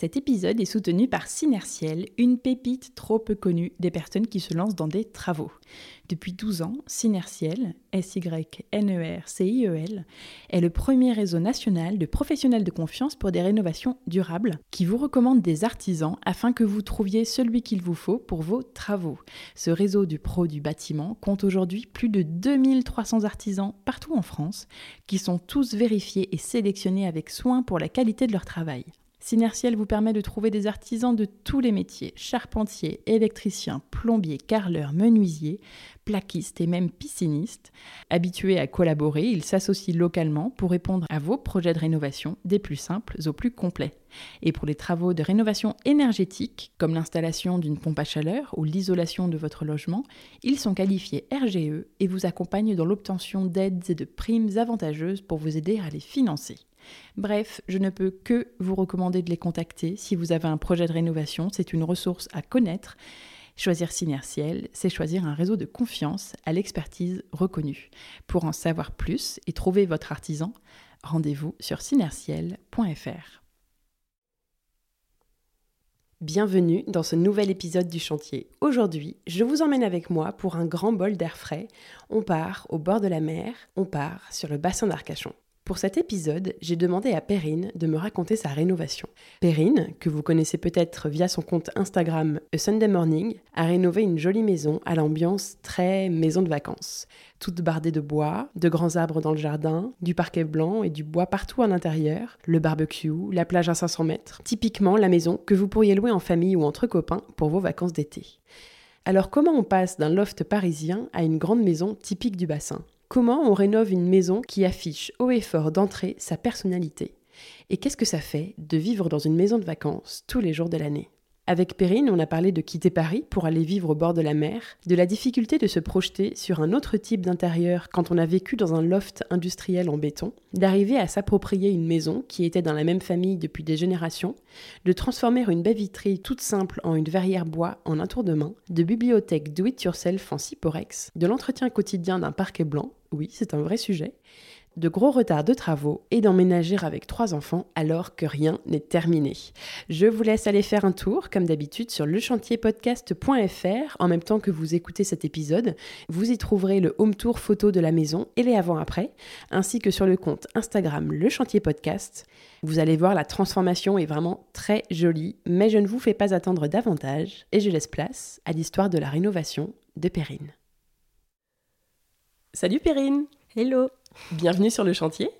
Cet épisode est soutenu par Synertiel, une pépite trop peu connue des personnes qui se lancent dans des travaux. Depuis 12 ans, Synertiel, S-Y-N-E-R-C-I-E-L, est le premier réseau national de professionnels de confiance pour des rénovations durables qui vous recommande des artisans afin que vous trouviez celui qu'il vous faut pour vos travaux. Ce réseau du pro du bâtiment compte aujourd'hui plus de 2300 artisans partout en France qui sont tous vérifiés et sélectionnés avec soin pour la qualité de leur travail. Synertiel vous permet de trouver des artisans de tous les métiers, charpentiers, électriciens, plombiers, carreleurs, menuisiers, plaquistes et même piscinistes. Habitués à collaborer, ils s'associent localement pour répondre à vos projets de rénovation des plus simples aux plus complets. Et pour les travaux de rénovation énergétique, comme l'installation d'une pompe à chaleur ou l'isolation de votre logement, ils sont qualifiés RGE et vous accompagnent dans l'obtention d'aides et de primes avantageuses pour vous aider à les financer. Bref, je ne peux que vous recommander de les contacter si vous avez un projet de rénovation. C'est une ressource à connaître. Choisir Synertiel, c'est choisir un réseau de confiance à l'expertise reconnue. Pour en savoir plus et trouver votre artisan, rendez-vous sur synertiel.fr. Bienvenue dans ce nouvel épisode du chantier. Aujourd'hui, je vous emmène avec moi pour un grand bol d'air frais. On part au bord de la mer, on part sur le bassin d'Arcachon. Pour cet épisode, j'ai demandé à Perrine de me raconter sa rénovation. Perrine, que vous connaissez peut-être via son compte Instagram A Sunday Morning, a rénové une jolie maison à l'ambiance très maison de vacances. Toute bardée de bois, de grands arbres dans le jardin, du parquet blanc et du bois partout à l'intérieur, le barbecue, la plage à 500 mètres. Typiquement la maison que vous pourriez louer en famille ou entre copains pour vos vacances d'été. Alors comment on passe d'un loft parisien à une grande maison typique du bassin? Comment on rénove une maison qui affiche haut et fort d'entrée sa personnalité Et qu'est-ce que ça fait de vivre dans une maison de vacances tous les jours de l'année? Avec Perrine, on a parlé de quitter Paris pour aller vivre au bord de la mer, de la difficulté de se projeter sur un autre type d'intérieur quand on a vécu dans un loft industriel en béton, d'arriver à s'approprier une maison qui était dans la même famille depuis des générations, de transformer une baie vitrée toute simple en une verrière bois en un tour de main, de bibliothèque do-it-yourself en Ciporex, de l'entretien quotidien d'un parquet blanc, oui, c'est un vrai sujet, de gros retards de travaux et d'emménager avec trois enfants alors que rien n'est terminé. Je vous laisse aller faire un tour, comme d'habitude, sur lechantierpodcast.fr en même temps que vous écoutez cet épisode. Vous y trouverez le home tour photo de la maison et les avant-après, ainsi que sur le compte Instagram Le Chantier Podcast. Vous allez voir, la transformation est vraiment très jolie, mais je ne vous fais pas attendre davantage et je laisse place à l'histoire de la rénovation de Perrine. Salut Perrine Hello Bienvenue sur le chantier.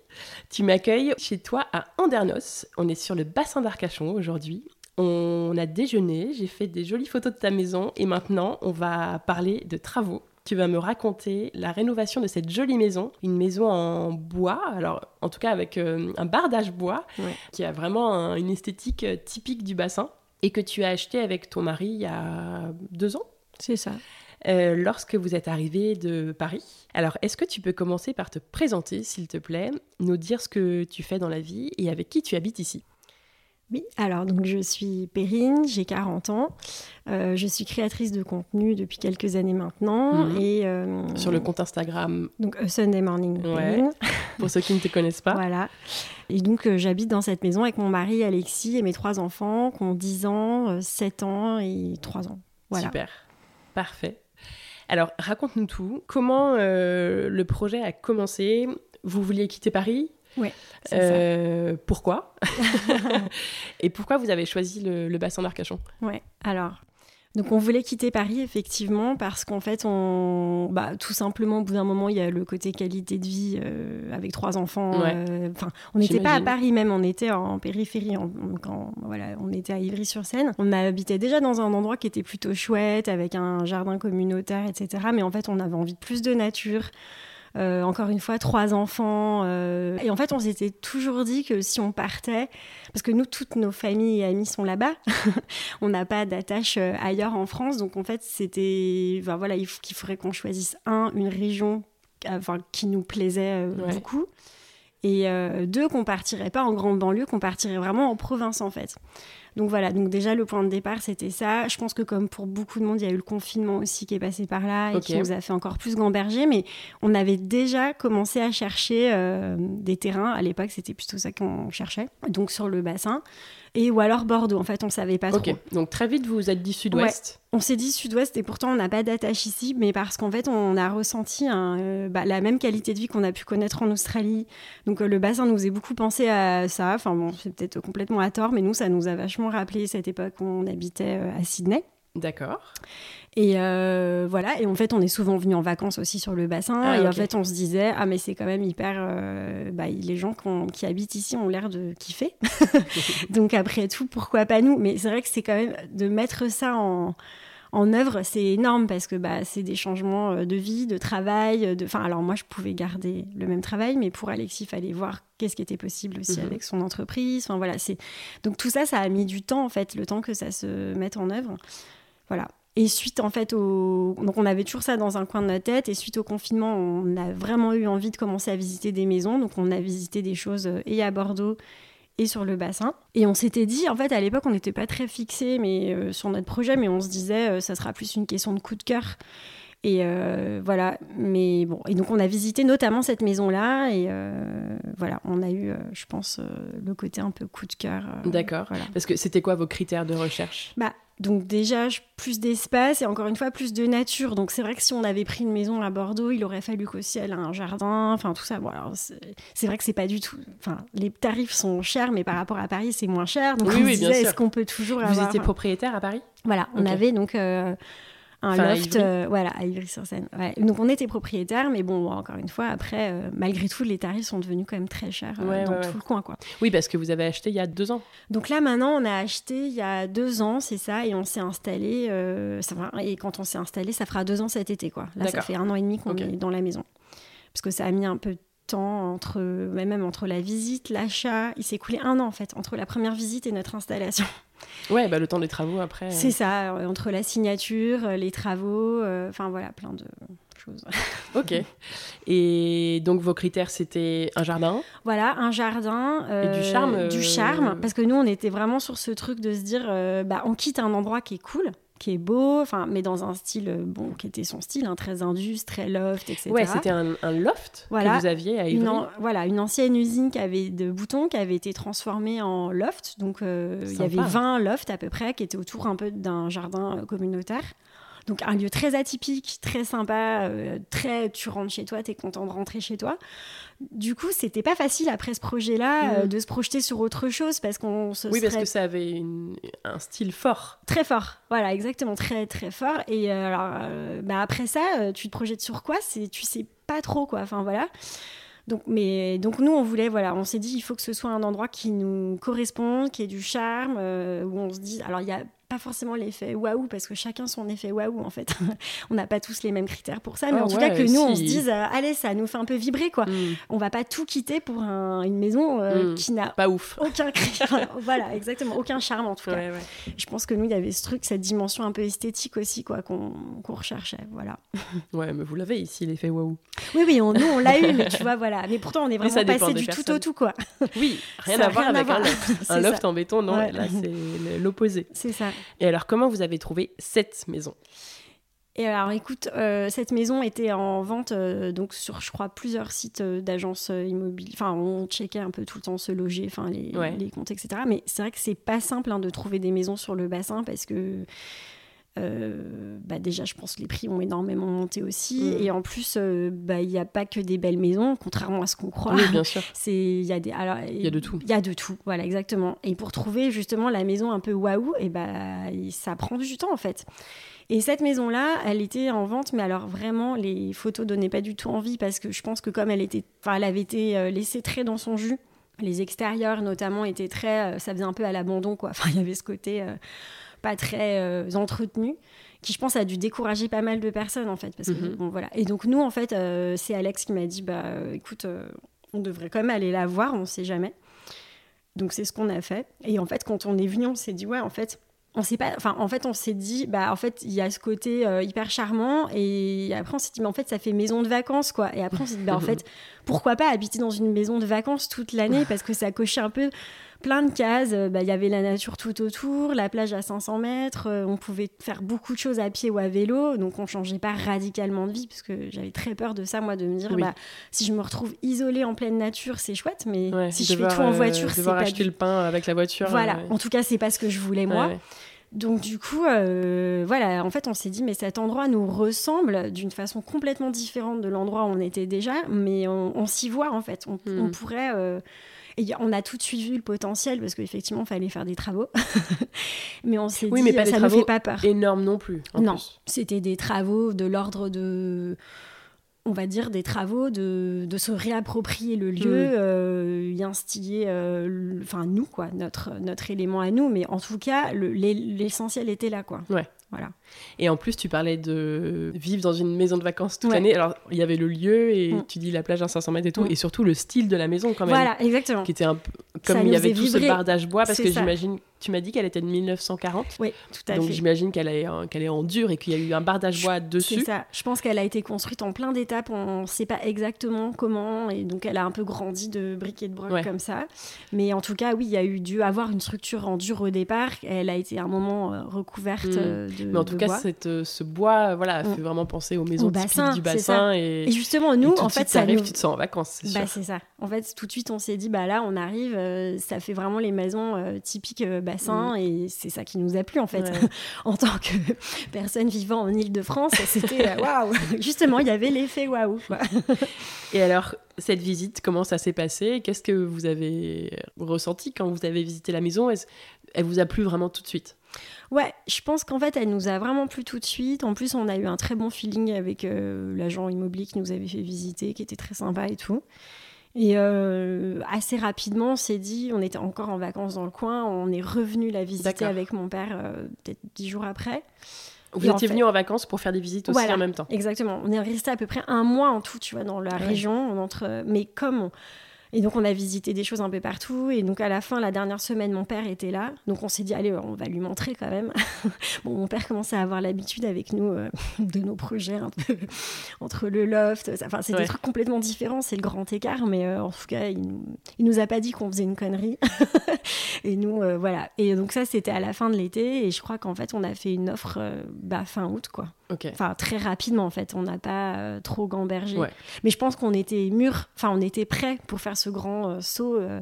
Tu m'accueilles chez toi à Andernos. On est sur le bassin d'Arcachon aujourd'hui. On a déjeuné, j'ai fait des jolies photos de ta maison et maintenant on va parler de travaux. Tu vas me raconter la rénovation de cette jolie maison, une maison en bois, alors en tout cas avec euh, un bardage bois, qui a vraiment une esthétique euh, typique du bassin et que tu as acheté avec ton mari il y a deux ans. C'est ça. Euh, lorsque vous êtes arrivé de Paris. Alors, est-ce que tu peux commencer par te présenter, s'il te plaît, nous dire ce que tu fais dans la vie et avec qui tu habites ici? Oui, alors donc je suis Perrine, j'ai 40 ans, euh, je suis créatrice de contenu depuis quelques années maintenant Mhm. et euh, sur le compte Instagram donc A Sunday Morning. Ouais. Perrine. Pour ceux qui ne te connaissent pas. Voilà. Et donc euh, j'habite dans cette maison avec mon mari Alexis et mes trois enfants qui ont 10 ans, euh, 7 ans et 3 ans. Voilà. Super. Parfait. Alors, raconte-nous tout. Comment euh, le projet a commencé? Vous vouliez quitter Paris? Ouais, Euh, Pourquoi? Et pourquoi vous avez choisi le, le bassin d'Arcachon? Ouais. Alors Donc on voulait quitter Paris effectivement parce qu'en fait on bah, tout simplement au bout d'un moment il y a le côté qualité de vie euh, avec trois enfants euh, enfin on n'était pas à Paris même on était en périphérie quand voilà on était à Ivry-sur-Seine. On habitait déjà dans un endroit qui était plutôt chouette avec un jardin communautaire etc mais en fait on avait envie de plus de nature euh, encore une fois, trois enfants. Euh, et en fait, on s'était toujours dit que si on partait, parce que nous, toutes nos familles et amis sont là-bas, on n'a pas d'attache euh, ailleurs en France. Donc en fait, c'était, voilà, qu'il faudrait qu'on choisisse un, une région enfin, qui nous plaisait beaucoup. Et deux, qu'on partirait pas en grande banlieue, qu'on partirait vraiment en province en fait. Donc voilà, donc déjà le point de départ c'était ça. Je pense que comme pour beaucoup de monde, il y a eu le confinement aussi qui est passé par là et qui nous a fait encore plus gamberger, mais on avait déjà commencé à chercher euh, des terrains. À l'époque, c'était plutôt ça qu'on cherchait, donc sur le bassin et ou alors Bordeaux. En fait, on savait pas trop. Donc très vite, vous vous êtes dit sud-ouest. On s'est dit sud-ouest et pourtant on n'a pas d'attache ici, mais parce qu'en fait on a ressenti euh, bah, la même qualité de vie qu'on a pu connaître en Australie. Donc euh, le bassin nous faisait beaucoup penser à ça. Enfin bon, c'est peut-être complètement à tort, mais nous ça nous a vachement rappelé cette époque où on habitait euh, à Sydney. D'accord. Et euh, voilà, et en fait, on est souvent venu en vacances aussi sur le bassin. Ah, et en fait, on se disait, ah, mais c'est quand même hyper. Euh, bah, les gens qui habitent ici ont l'air de kiffer. Donc, après tout, pourquoi pas nous? Mais c'est vrai que c'est quand même de mettre ça en, en œuvre, c'est énorme parce que bah, c'est des changements euh, de vie, de travail. De... Enfin, alors moi, je pouvais garder le même travail, mais pour Alexis, il fallait voir qu'est-ce qui était possible aussi mhm. avec son entreprise. Enfin, voilà, c'est... Donc tout ça, ça a mis du temps, en fait, le temps que ça se mette en œuvre. Voilà. Et suite, en fait, au... Donc, on avait toujours ça dans un coin de notre tête. Et suite au confinement, on a vraiment eu envie de commencer à visiter des maisons. Donc, on a visité des choses euh, et à Bordeaux et sur le bassin. Et on s'était dit, en fait, à l'époque, on n'était pas très fixé mais, euh, sur notre projet, mais on se disait, euh, ça sera plus une question de coup de cœur. Et voilà, mais bon, et donc on a visité notamment cette maison-là, et voilà, on a eu, je pense, le côté un peu coup de cœur. D'accord. Parce que c'était quoi vos critères de recherche? Bah, donc déjà, plus d'espace et encore une fois, plus de nature. Donc c'est vrai que si on avait pris une maison à Bordeaux, il aurait fallu qu'aussi elle ait un jardin, enfin tout ça. Bon, c'est vrai que c'est pas du tout... Enfin, les tarifs sont chers, mais par rapport à Paris, c'est moins cher. Donc oui, on oui, disait, est-ce qu'on peut toujours Vous étiez propriétaire à Paris? Voilà, on avait donc... Euh, un loft, euh, voilà, à Ivry-sur-Seine. Donc on était propriétaire, mais bon, encore une fois, après, euh, malgré tout, les tarifs sont devenus quand même très chers euh, dans tout le coin, quoi. Oui, parce que vous avez acheté il y a deux ans. Donc là, maintenant, on a acheté il y a deux ans, c'est ça, et on s'est installé. Ça et quand on s'est installé, ça fera deux ans cet été, quoi. Là, ça fait un an et demi qu'on est dans la maison, parce que ça a mis un peu de temps entre, même entre la visite, l'achat. Il s'est écoulé un an en fait entre la première visite et notre installation. Ouais, bah, le temps des travaux après. Euh. C'est ça, euh, entre la signature, euh, les travaux, enfin voilà, plein de choses. ok. Et donc vos critères, c'était un jardin? Voilà, un jardin. Et du charme Du charme, parce que nous, on était vraiment sur ce truc de se dire, bah, on quitte un endroit qui est cool qui est beau, enfin, mais dans un style euh, bon, qui était son style, hein, très indus, très loft, etc. Ouais, c'était un, loft que vous aviez à Ivry. Une voilà, une ancienne usine qui avait de boutons qui avait été transformée en loft. Donc, euh, il y avait 20 lofts à peu près qui étaient autour un peu d'un jardin euh, communautaire. Donc un lieu très atypique, très sympa, euh, très tu rentres chez toi, tu es content de rentrer chez toi. Du coup, c'était pas facile après ce projet-là euh, mm. de se projeter sur autre chose parce qu'on se Oui, parce que ça avait un style fort. Très fort. Voilà, exactement, très très fort et euh, alors bah après ça, tu te projettes sur quoi? C'est tu sais pas trop quoi. Enfin voilà. Donc, mais, donc nous, on voulait, voilà, on s'est dit, il faut que ce soit un endroit qui nous corresponde, qui ait du charme, où on se dit, alors il y a pas forcément l'effet waouh, parce que chacun son effet waouh, en fait. on n'a pas tous les mêmes critères pour ça, mais ah en tout cas que nous, on se dise, euh, allez, ça nous fait un peu vibrer, quoi. Mm. On va pas tout quitter pour une maison euh, mm. qui n'a pas ouf. Aucun voilà, exactement, aucun charme, en tout cas. Je pense que nous, il y avait ce truc, cette dimension un peu esthétique aussi, quoi, qu'on recherchait, voilà. ouais, mais vous l'avez ici, l'effet waouh. Oui, oui, on, nous, on l'a eu, mais tu vois, voilà. Mais pourtant, on est vraiment passé du tout au tout, quoi. Oui, rien à voir avec. Un loft en béton, non, là, c'est l'opposé. C'est ça. Et alors, comment vous avez trouvé cette maison? Et alors, écoute, euh, cette maison était en vente euh, donc sur, je crois, plusieurs sites euh, d'agences immobilières. Enfin, on checkait un peu tout le temps se loger, enfin les, les comptes, etc. Mais c'est vrai que c'est pas simple hein, de trouver des maisons sur le bassin parce que euh, bah déjà, je pense que les prix ont énormément monté aussi. Mm. Et en plus, euh, bah, il n'y a pas que des belles maisons, contrairement à ce qu'on croit. Oui, bien sûr. Il y, a des, alors, y a de tout. Il y a de tout, voilà, exactement. Et pour trouver justement la maison un peu waouh, et bah, ça prend du temps en fait. Et cette maison-là, elle était en vente, mais alors vraiment, les photos donnaient pas du tout envie parce que je pense que comme elle était, enfin, elle avait été euh, laissée très dans son jus, les extérieurs notamment étaient très, ça faisait un peu à l'abandon quoi. Enfin, il y avait ce côté pas très euh, entretenu qui je pense a dû décourager pas mal de personnes en fait parce que mhm. bon voilà. Et donc nous en fait euh, c'est Alex qui m'a dit bah euh, écoute on devrait quand même aller la voir on sait jamais. Donc c'est ce qu'on a fait. Et en fait quand on est venu on s'est dit ouais en fait on sait pas enfin en fait on s'est dit bah en fait il y a ce côté hyper charmant. Et après on s'est dit mais en fait ça fait maison de vacances quoi. Et après on s'est dit bah en fait pourquoi pas habiter dans une maison de vacances toute l'année parce que ça cochait un peu plein de cases. Euh, bah, il y avait la nature tout autour, la plage à 500 mètres. Euh, on pouvait faire beaucoup de choses à pied ou à vélo. Donc, on changeait pas radicalement de vie, parce que j'avais très peur de ça, moi, de me dire, bah, si je me retrouve isolée en pleine nature, c'est chouette, mais si je fais tout en voiture, euh, c'est pas. acheter le pain avec la voiture. Voilà. En tout cas, c'est pas ce que je voulais, moi. Donc du coup, voilà, en fait, on s'est dit, mais cet endroit nous ressemble d'une façon complètement différente de l'endroit où on était déjà, mais on, s'y voit en fait. On, on hmm. pourrait et on a tout de suite vu le potentiel parce qu'effectivement, il fallait faire des travaux. mais on s'est oui, dit, mais pas ça ne fait pas peur. Énorme non plus. non, c'était des travaux de l'ordre de on va dire, des travaux de, de se réapproprier le lieu, hmm. euh, y instiller, euh, enfin nous, quoi, notre, notre élément à nous, mais en tout cas, l'essentiel était là, quoi. Ouais. Voilà. Et en plus, tu parlais de vivre dans une maison de vacances toute l'année. Alors, il y avait le lieu et mm. tu dis la plage à 500 mètres et tout, mm. et surtout le style de la maison quand même. Voilà, exactement. Qui était un peu comme il y avait tout ce bardage bois, parce que j'imagine tu m'as dit qu'elle était de 1940. Oui, tout à fait. Donc j'imagine qu'elle est, qu'elle est en dur et qu'il y a eu un bardage bois dessus. C'est ça. Je pense qu'elle a été construite en plein d'étapes. On ne sait pas exactement comment. Et donc elle a un peu grandi de briques et de broc comme ça. Mais en tout cas, oui, il y a eu dû avoir une structure en dur au départ. Elle a été un moment euh, recouverte mm. euh, de Mais en tout cas, Cette, euh, ce bois voilà, fait vraiment penser aux maisons typiques du bassin. Et... et, justement, nous, en fait, ça arrive, tu te sens en vacances, c'est bah, C'est ça. En fait, tout de suite, on s'est dit, bah là, on arrive, ça fait vraiment les maisons typiques bassin. Mm. Et c'est ça qui nous a plu en fait. en tant que personne vivant en Ile-de-France, c'était euh, waouh Justement, il y avait l'effet waouh. Et alors, cette visite, comment ça s'est passé? Qu'est-ce que vous avez ressenti quand vous avez visité la maison? Elle vous a plu vraiment tout de suite? Ouais, je pense qu'en fait, elle nous a vraiment plu tout de suite. En plus, on a eu un très bon feeling avec euh, l'agent immobilier qui nous avait fait visiter, qui était très sympa et tout. Et euh, assez rapidement, on s'est dit, on était encore en vacances dans le coin, on est revenu la visiter avec mon père euh, peut-être dix jours après. Vous étiez venu en vacances pour faire des visites aussi en même temps. Exactement. On est resté à peu près un mois en tout, tu vois, dans la région. Entre... Mais comme et donc, on a visité des choses un peu partout. Et donc, à la fin, la dernière semaine, mon père était là. Donc, on s'est dit, allez, on va lui montrer quand même. bon, mon père commençait à avoir l'habitude avec nous euh, de nos projets un peu entre le loft. Enfin, c'est des trucs complètement différents. C'est le grand écart. Mais euh, en tout cas, il nous, nous a pas dit qu'on faisait une connerie. et nous, euh, voilà. Et donc, ça, c'était à la fin de l'été. Et je crois qu'en fait, on a fait une offre bah, fin août, quoi. Enfin, très rapidement, en fait. On n'a pas euh, trop gambergé. Mais je pense qu'on était mûrs, enfin, on était prêts pour faire ce grand euh, saut euh,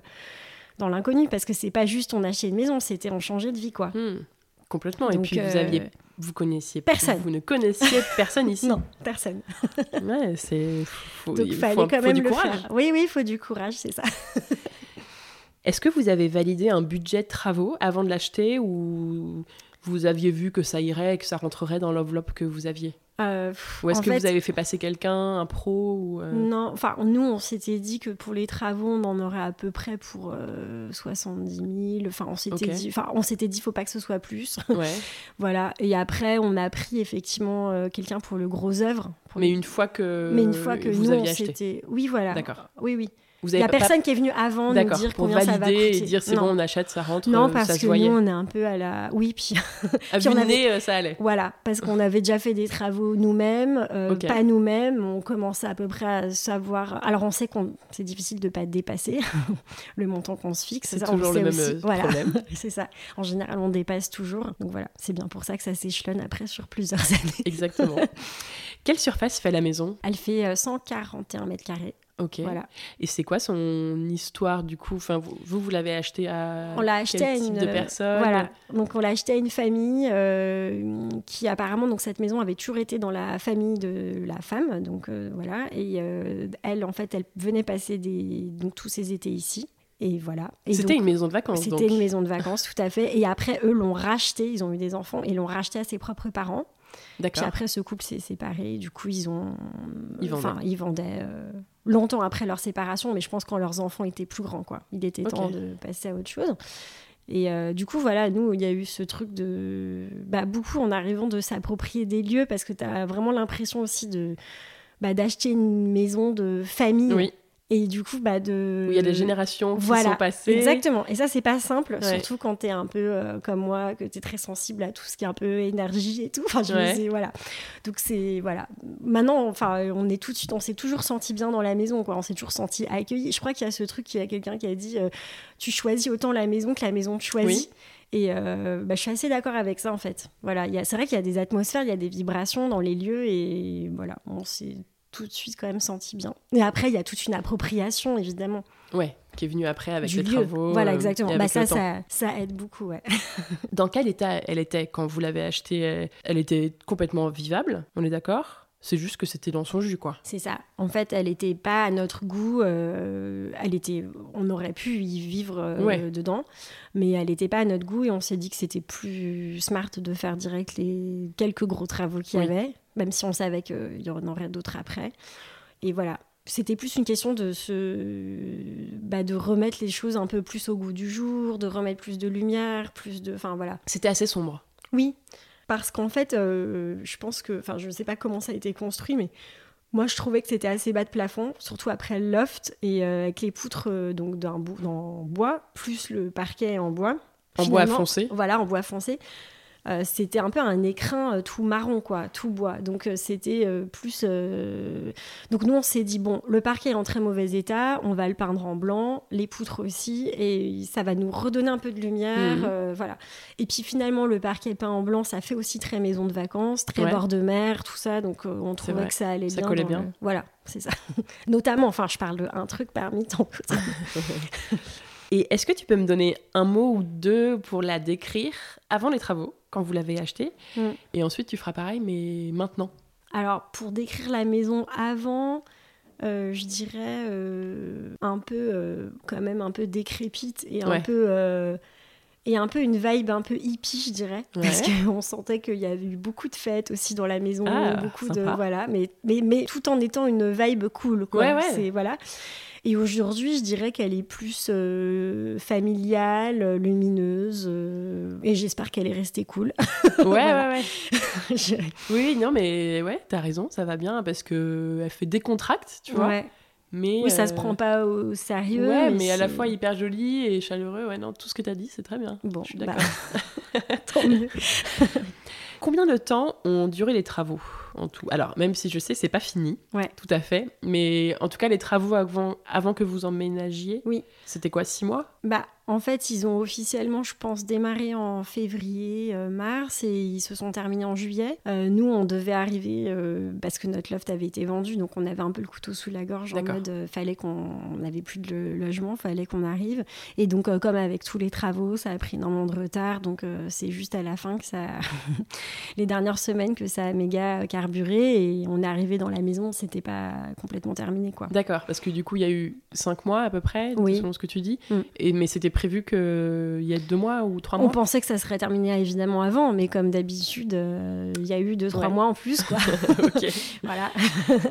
dans l'inconnu. Parce que c'est pas juste on achetait une maison, c'était on changeait de vie, quoi. Hmm. complètement. Et puis, vous aviez. Vous connaissiez personne. Vous ne connaissiez personne ici. non, personne. ouais, c'est. Donc, il fallait quand même le faire. Oui, oui, il faut du courage, c'est ça. Est-ce que vous avez validé un budget de travaux avant de l'acheter ou vous aviez vu que ça irait et que ça rentrerait dans l'enveloppe que vous aviez euh, Ou est-ce que vous avez fait passer quelqu'un, un pro ou euh Non, enfin, nous, on s'était dit que pour les travaux, on en aurait à peu près pour 70 euh, 000. Enfin, on s'était dit, enfin, on s'était dit, faut pas que ce soit plus. Ouais. voilà. Et après, on a pris effectivement quelqu'un pour le gros œuvre. Mais une fois que. Mais une fois que vous nous, aviez acheté. Oui, voilà. D'accord. Oui, oui. Vous avez personne qui est venu avant nous dire pour combien ça va coûter. et dire c'est bon, on achète, ça rentre. Non, euh, parce ça que nous, on est un peu à la. Oui, puis. à puis on avait... Euh, ça allait. Voilà, parce qu'on avait déjà fait des travaux nous-mêmes, euh, pas nous-mêmes. On commençait à peu près à savoir. Alors, on sait qu'on c'est difficile de pas dépasser le montant qu'on se fixe. C'est toujours le même voilà. problème. c'est ça. En général, on dépasse toujours. Donc voilà, c'est bien pour ça que ça s'échelonne après sur plusieurs années. Exactement. Quelle surface fait la maison? Elle fait 141 mètres carrés. Ok. Voilà. Et c'est quoi son histoire du coup? Enfin, Vous, vous, l'avez acheté à on l'a acheté à une de personne? Voilà. Donc on l'a acheté à une famille euh, qui apparemment donc cette maison avait toujours été dans la famille de la femme. Donc euh, voilà. Et euh, elle en fait elle venait passer des donc tous ses étés ici. Et voilà. C'était une maison de vacances. C'était une maison de vacances, tout à fait. Et après, eux l'ont racheté. Ils ont eu des enfants et l'ont racheté à ses propres parents. Puis après, ce couple s'est séparé. Du coup, ils ont. Ils vendaient. Enfin, ils vendaient euh, longtemps après leur séparation, mais je pense quand leurs enfants étaient plus grands, quoi. Il était temps de passer à autre chose. Et euh, du coup, voilà, nous, il y a eu ce truc de. Bah, beaucoup en arrivant de s'approprier des lieux parce que tu as vraiment l'impression aussi de. Bah, d'acheter une maison de famille oui. Et du coup, bah de. Où il y a des générations qui sont passées. Exactement. Et ça, c'est pas simple, surtout quand t'es un peu euh, comme moi, que t'es très sensible à tout ce qui est un peu énergie et tout. Enfin, je voilà. Donc, c'est. Voilà. Maintenant, enfin, on est tout de suite, on s'est toujours senti bien dans la maison, quoi. On s'est toujours senti accueilli. Je crois qu'il y a ce truc, il y a quelqu'un qui a dit euh, tu choisis autant la maison que la maison te choisit. Et euh, bah, je suis assez d'accord avec ça, en fait. Voilà. C'est vrai qu'il y a des atmosphères, il y a des vibrations dans les lieux, et voilà. On s'est tout de suite quand même senti bien. Et après, il y a toute une appropriation, évidemment. Ouais, qui est venue après avec les travaux. Voilà, euh, exactement. Bah ça, ça, ça, aide beaucoup, ouais. Dans quel état elle était quand vous l'avez achetée? Elle était complètement vivable, on est d'accord? C'est juste que c'était dans son jus, quoi. C'est ça. En fait, elle n'était pas à notre goût. Euh, elle était, on aurait pu y vivre euh, dedans, mais elle n'était pas à notre goût et on s'est dit que c'était plus smart de faire direct les quelques gros travaux qu'il y avait même si on savait qu'il y en aurait d'autres après. Et voilà, c'était plus une question de se bah, de remettre les choses un peu plus au goût du jour, de remettre plus de lumière, plus de enfin voilà. C'était assez sombre. Oui, parce qu'en fait, euh, je pense que enfin je ne sais pas comment ça a été construit mais moi, je trouvais que c'était assez bas de plafond, surtout après le loft et euh, avec les poutres euh, donc d'un bois plus le parquet en bois. En bois foncé. Voilà, en bois foncé. Euh, c'était un peu un écrin euh, tout marron, quoi, tout bois. Donc euh, c'était plus. Donc nous, on s'est dit bon, le parquet est en très mauvais état, on va le peindre en blanc, les poutres aussi, et ça va nous redonner un peu de lumière, mhm. voilà. Et puis finalement, le parquet peint en blanc, ça fait aussi très maison de vacances, très bord de mer, tout ça. Donc on trouvait que ça allait ça bien. Collait bien. Voilà, c'est ça. Notamment, enfin, je parle d'un truc parmi tant d'autres. Et est-ce que tu peux me donner un mot ou deux pour la décrire avant les travaux, quand vous l'avez achetée mm. Et ensuite, tu feras pareil, mais maintenant Alors, pour décrire la maison avant, euh, je dirais euh, un peu, euh, quand même un peu décrépite et un peu et un peu une vibe un peu hippie, je dirais, parce qu'on sentait qu'il y avait eu beaucoup de fêtes aussi dans la maison, ah, beaucoup de voilà, mais, mais mais tout en étant une vibe cool, quoi. Ouais, ouais. C'est voilà. Et aujourd'hui, je dirais qu'elle est plus euh, familiale, lumineuse, euh, et j'espère qu'elle est restée cool. ouais, ouais, ouais, Oui, non, mais ouais, t'as raison, ça va bien, parce que elle fait décontracte, tu vois. Mais oui, ça se euh, prend pas au sérieux. Ouais, mais, à la fois hyper jolie et chaleureux. Ouais, non, tout ce que t'as dit, c'est très bien. Bon, je suis d'accord. Bah, tant mieux. Combien de temps ont duré les travaux? En tout Alors, même si je sais, c'est pas fini, ouais. tout à fait. Mais en tout cas, les travaux avant, avant que vous emménagiez, oui. c'était quoi, six mois? Bah, en fait, ils ont officiellement, je pense, démarré en février, euh, mars, et ils se sont terminés en juillet. Euh, nous, on devait arriver euh, parce que notre loft avait été vendu, donc on avait un peu le couteau sous la gorge en mode fallait qu'on n'avait plus de logement, fallait qu'on arrive. Et donc, comme avec tous les travaux, ça a pris énormément de retard, donc c'est juste à la fin que ça, les dernières semaines que ça a méga carburé, et on est arrivé dans la maison, c'était pas complètement terminé, quoi. D'accord, parce que du coup, il y a eu cinq mois à peu près, selon ce que tu dis, mm. et mais c'était prévu qu'il y ait deux mois ou trois mois On pensait que ça serait terminé évidemment avant, mais comme d'habitude, euh, il y a eu deux, trois mois en plus. Quoi. ok. voilà.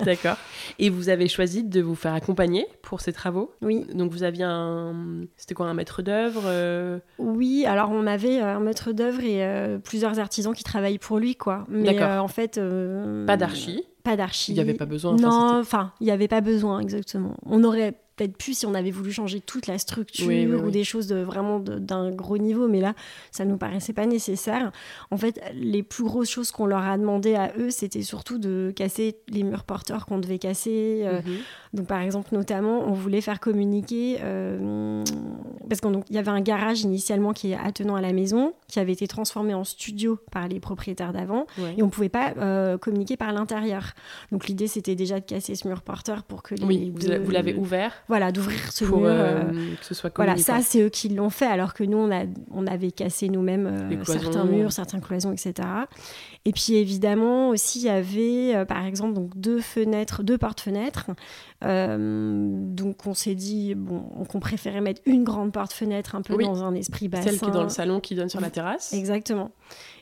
D'accord. Et vous avez choisi de vous faire accompagner pour ces travaux? Oui. Donc vous aviez un. C'était quoi, un maître d'œuvre euh? Oui, alors on avait un maître d'œuvre et euh, plusieurs artisans qui travaillent pour lui, quoi. Mais en fait. Pas d'archi Pas d'archi. Il n'y avait pas besoin. Non, enfin, il n'y avait pas besoin, exactement. On aurait peut-être plus si on avait voulu changer toute la structure ou des choses de, vraiment d'un gros niveau, mais là, ça nous paraissait pas nécessaire. En fait, les plus grosses choses qu'on leur a demandé à eux, c'était surtout de casser les murs porteurs qu'on devait casser. Euh, mhm. Donc, par exemple, notamment, on voulait faire communiquer, euh, parce qu'il y avait un garage initialement qui est attenant à la maison, qui avait été transformé en studio par les propriétaires d'avant, et on pouvait pas euh, communiquer par l'intérieur. Donc, l'idée, c'était déjà de casser ce mur porteur pour que les. Oui, vous l'avez ouvert voilà, d'ouvrir ce mur. Euh, que ce soit voilà, ça, c'est eux qui l'ont fait, alors que nous, on, a, on avait cassé nous-mêmes euh, certains murs, certaines cloisons, etc. Et puis, évidemment, aussi, il y avait, euh, par exemple, donc, deux fenêtres, deux portes-fenêtres. donc, on s'est dit bon, qu'on préférait mettre une grande porte-fenêtre un peu dans un esprit bassin. Celle qui est dans le salon qui donne sur la terrasse. Exactement.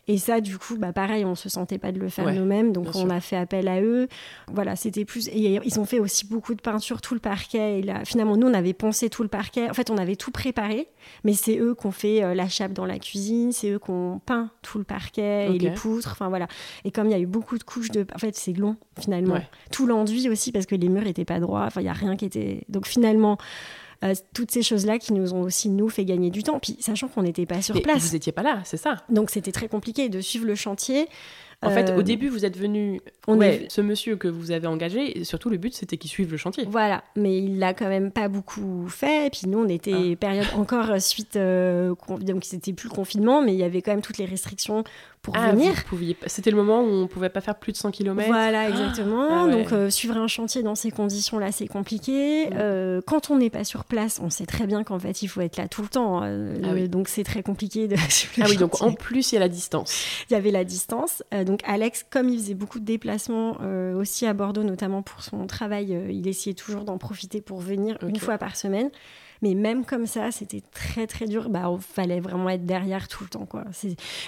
Et ça, du coup, bah, pareil, on se sentait pas de le faire nous-mêmes, donc on a fait appel à eux. Voilà, c'était plus. Et ils ont fait aussi beaucoup de peinture, tout le parquet. Et là, finalement, nous, on avait poncé tout le parquet. En fait, on avait tout préparé, mais c'est eux qui ont fait euh, la chape dans la cuisine, c'est eux qui ont peint tout le parquet et les poutres. Enfin voilà. Et comme il y a eu beaucoup de couches de. En fait, c'est long finalement. Tout l'enduit aussi parce que les murs n'étaient pas droits. Enfin, il y a rien qui était. Donc finalement. Euh, toutes ces choses-là qui nous ont aussi, nous, fait gagner du temps. Puis, sachant qu'on n'était pas sur place. Vous n'étiez pas là, c'est ça. Donc, c'était très compliqué de suivre le chantier. En fait, au euh, début, vous êtes venu. On est... Ce monsieur que vous avez engagé, et surtout le but, c'était qu'il suive le chantier. Voilà, mais il l'a quand même pas beaucoup fait. Et puis nous, on était ah. période encore suite. Euh, donc c'était plus le confinement, mais il y avait quand même toutes les restrictions pour ah, venir. C'était le moment où on pouvait pas faire plus de 100 km. Voilà, ah. exactement. Ah Donc euh, suivre un chantier dans ces conditions-là, c'est compliqué. Mm. Euh, quand on n'est pas sur place, on sait très bien qu'en fait, il faut être là tout le temps. Euh, donc c'est très compliqué de. ah oui, donc en plus, il y a la distance. Il y avait la distance. donc Alex, comme il faisait beaucoup de déplacements aussi à Bordeaux, notamment pour son travail, il essayait toujours d'en profiter pour venir une fois par semaine. Mais même comme ça, c'était très très dur. Bah, il fallait vraiment être derrière tout le temps. Quoi.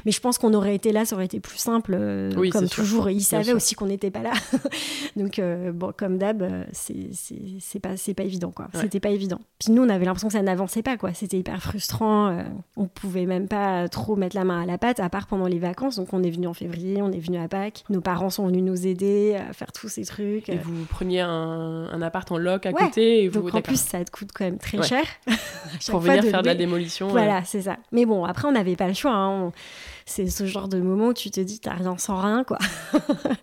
Mais je pense qu'on aurait été là, ça aurait été plus simple. Euh, comme toujours, il savait aussi qu'on n'était pas là. Donc, euh, bon, comme d'hab, euh, c'est pas, pas évident. quoi. C'était pas évident. Puis nous, on avait l'impression que ça n'avançait pas. quoi. C'était hyper frustrant. on pouvait même pas trop mettre la main à la pâte, à part pendant les vacances. Donc, on est venu en février, on est venu à Pâques. Nos parents sont venus nous aider à faire tous ces trucs. Et vous preniez un, un appart en loc à côté. Et vous... Donc, en plus, ça te coûte quand même très cher. Pour venir faire de la démolition. Voilà, c'est ça. Mais bon, après, on n'avait pas le choix. Hein. C'est ce genre de moment où tu te dis, t'as rien sans rien, quoi.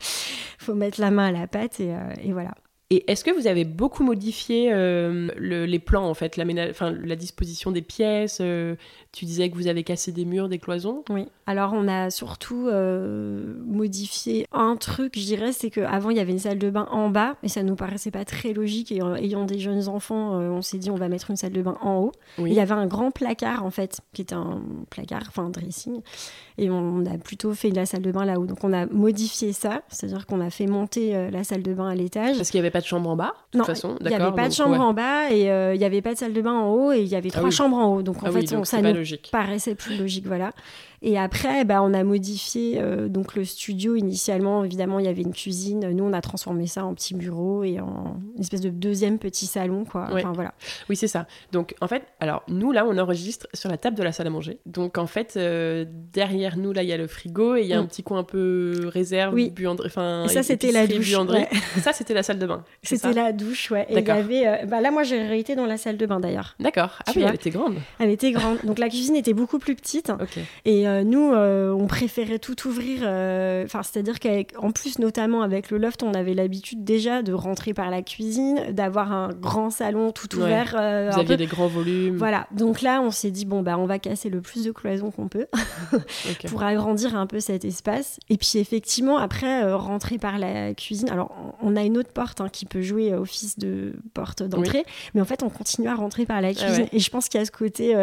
Faut mettre la main à la pâte et, euh, et voilà. Et est-ce que vous avez beaucoup modifié euh, les plans, en fait, la, disposition des pièces euh, Tu disais que vous avez cassé des murs, des cloisons? Oui. Alors, on a surtout euh, modifié un truc, je dirais, c'est qu'avant, il y avait une salle de bain en bas, et ça nous paraissait pas très logique. Et ayant des jeunes enfants, on s'est dit, on va mettre une salle de bain en haut. Il y avait un grand placard, en fait, qui était un placard, enfin un dressing. Et on a plutôt fait la salle de bain là-haut. Donc, on a modifié ça, c'est-à-dire qu'on a fait monter la salle de bain à l'étage. Parce qu'il n'y avait pas de chambre en bas de toute façon il n'y avait pas de chambre en bas et euh, il n'y avait pas de salle de bain en haut et il y avait ah trois chambres en haut. Donc en ah fait, ça nous paraissait plus logique. Voilà. Et après, bah, on a modifié euh, donc le studio. Initialement, évidemment, il y avait une cuisine. Nous, on a transformé ça en petit bureau et en une espèce de deuxième petit salon. Quoi. Enfin, voilà. Oui, c'est ça. Donc, en fait, alors nous, là, on enregistre sur la table de la salle à manger. Donc, en fait, euh, derrière nous, là, il y a le frigo et il y a un mm. petit coin un peu réserve, oui. buanderie. Enfin, ça, c'était la douche. Ça, c'était la salle de bain. C'était la douche, ouais. Et il y avait. Euh, bah, là, moi, j'ai été dans la salle de bain d'ailleurs. D'accord. Ah oui, elle était grande. Elle était grande. Donc, la cuisine était beaucoup plus petite. Ok. Et nous, on préférait tout ouvrir. Euh, enfin, c'est-à-dire qu'en plus, notamment avec le loft, on avait l'habitude déjà de rentrer par la cuisine, d'avoir un grand salon tout ouvert. Euh, Vous aviez des grands volumes. Voilà. Donc là, on s'est dit bon bah on va casser le plus de cloisons qu'on peut pour agrandir un peu cet espace. Et puis effectivement, après euh, rentrer par la cuisine. Alors on a une autre porte hein, qui peut jouer office de porte d'entrée, mais en fait on continue à rentrer par la ah cuisine. Et je pense qu'il y a ce côté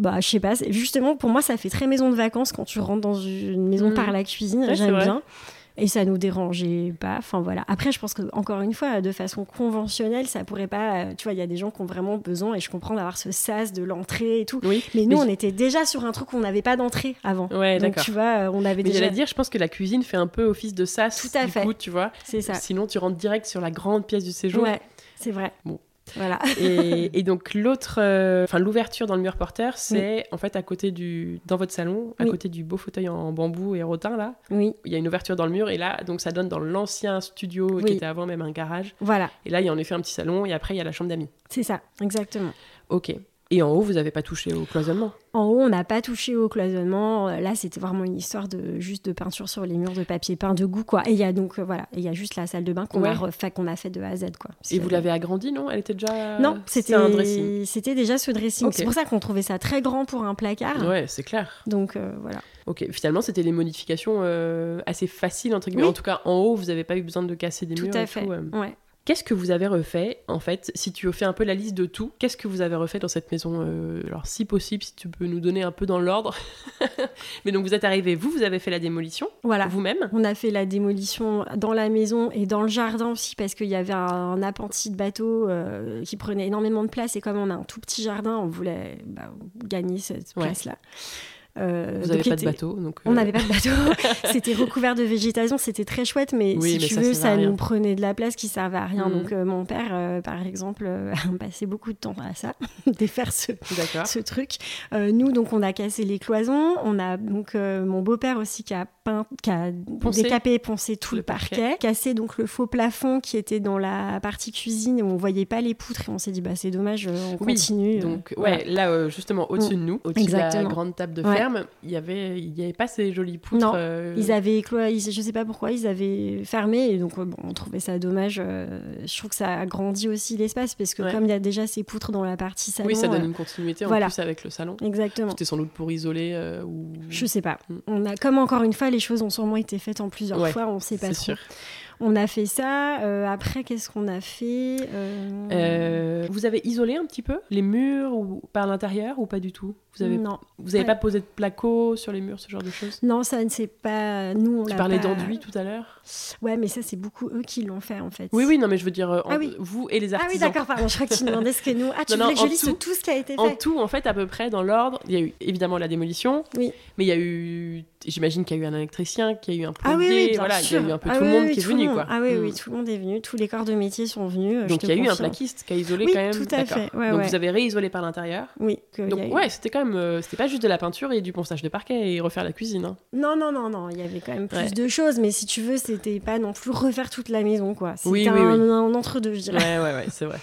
bah je sais pas justement pour moi ça fait très maison de vacances quand tu rentres dans une maison mm. par la cuisine j'aime bien. Et ça nous dérangeait pas enfin voilà. Après je pense que encore une fois de façon conventionnelle ça pourrait pas tu vois il y a des gens qui ont vraiment besoin et je comprends d'avoir ce sas de l'entrée et tout. Oui, mais nous on était déjà sur un truc où on n'avait pas d'entrée avant. Ouais donc tu vois on avait mais déjà dire je pense que la cuisine fait un peu office de sas tout à du fait. coup, tu vois. C'est ça. Sinon tu rentres direct sur la grande pièce du séjour. Ouais c'est vrai. Bon Voilà. et, donc l'autre, euh, enfin l'ouverture dans le mur porteur, c'est en fait à côté du, dans votre salon, à côté du beau fauteuil en bambou et rotin là. Oui. Il y a une ouverture dans le mur et là, donc ça donne dans l'ancien studio qui était avant même un garage. Voilà. Et là, il y a en effet un petit salon et après il y a la chambre d'amis. C'est ça, exactement. Ok. Et en haut, vous n'avez pas touché au cloisonnement En haut, on n'a pas touché au cloisonnement. Euh, là, c'était vraiment une histoire de juste de peinture sur les murs, de papier peint, de goût, quoi. Et il y a donc euh, voilà, il y a juste la salle de bain qu'on a refait, qu'on a fait de A à Z, quoi. Et vous l'avez agrandi, non? Elle était déjà non, c'était un dressing. C'était déjà ce dressing. C'est pour ça qu'on trouvait ça très grand pour un placard. Ouais, c'est clair. Donc euh, voilà. Ok, finalement, c'était des modifications assez faciles entre guillemets. En tout cas, en haut, vous n'avez pas eu besoin de casser des murs. Tout à fait. Ouais. Qu'est-ce que vous avez refait, en fait, si tu fais un peu la liste de tout, qu'est-ce que vous avez refait dans cette maison euh, Alors, si possible, si tu peux nous donner un peu dans l'ordre. Mais donc, vous êtes arrivé, vous, vous avez fait la démolition Voilà. Vous-même On a fait la démolition dans la maison et dans le jardin aussi, parce qu'il y avait un, appentis de bateau euh, qui prenait énormément de place. Et comme on a un tout petit jardin, on voulait bah, gagner cette place-là. Euh, Vous n'avez pas de bateau donc On n'avait pas de bateau. c'était recouvert de végétation, c'était très chouette, mais si tu veux, ça nous prenait de la place qui servait à rien. Mm. Donc euh, mon père, euh, par exemple, a passé beaucoup de temps à ça, défaire ce, ce truc. nous, donc, on a cassé les cloisons. On a donc mon beau-père aussi qui a peint, qui a poncé. décapé et poncé tout le, parquet. cassé donc le faux plafond qui était dans la partie cuisine où on voyait pas les poutres et on s'est dit bah c'est dommage, on continue. Donc ouais, là justement au-dessus de nous, au-dessus de la grande table de fer il y avait, il y avait pas ces jolies poutres. Non, euh, ils avaient, je sais pas pourquoi, ils avaient fermé et donc bon, on trouvait ça dommage. Euh, je trouve que ça a grandi aussi l'espace parce que comme il y a déjà ces poutres dans la partie salon. Oui, ça donne euh, une continuité en plus avec le salon. Exactement. C'était sans doute pour isoler ou. Je sais pas. Mm. On a, comme encore une fois, les choses ont sûrement été faites en plusieurs fois, on sait pas trop. Sûr. On a fait ça. Euh, après, qu'est-ce qu'on a fait euh, euh, Vous avez isolé un petit peu les murs ou par l'intérieur ou pas du tout? Vous avez non. Vous n'avez pas posé de placo sur les murs, ce genre de choses? Non, ça ne s'est pas. Nous, on tu parlais d'enduit tout à l'heure? Ouais, mais ça, c'est beaucoup eux qui l'ont fait en fait. Oui, oui, non, mais je veux dire ah vous et les artisans. Ah oui, d'accord. Pardon, je crois que tu demandais ce que nous. Ah, tu voulais que je liste tout, ce qui a été fait. En tout, en fait, à peu près dans l'ordre, il y a eu évidemment la démolition. Oui. Mais il y a eu j'imagine qu'il y a eu un électricien, qu'il y a eu un plombier, ah oui, oui, voilà, il y a eu un peu tout le monde qui est venu. Quoi. Ah oui, oui, mm. tout le monde est venu, tous les corps de métier sont venus. Euh, Donc il y a eu un plaquiste qui a isolé quand même. tout à fait. Donc vous avez réisolé par l'intérieur. Oui. Donc ouais, c'était quand même, euh, c'était pas juste de la peinture et du ponçage de parquet et refaire la cuisine. Hein. Non, non, non, non, il y avait quand même plus de choses, mais si tu veux, c'était pas non plus refaire toute la maison, quoi. C'était un, un entre-deux, je dirais. Ouais, ouais, ouais, c'est vrai.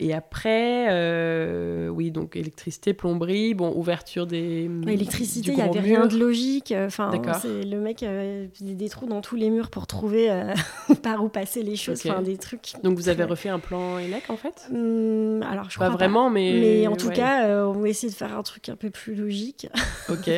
Et après, euh, oui, donc électricité, plomberie, bon, ouverture des. Électricité, il n'y avait rien de logique. Enfin, c'est le mec euh, des trous dans tous les murs pour trouver euh, par où passer les choses, enfin des trucs. Donc vous avez refait un plan élec en fait? Hum, Alors je pas crois vraiment, mais. Mais en tout cas, on va essayer de faire un truc un peu plus logique. Ok.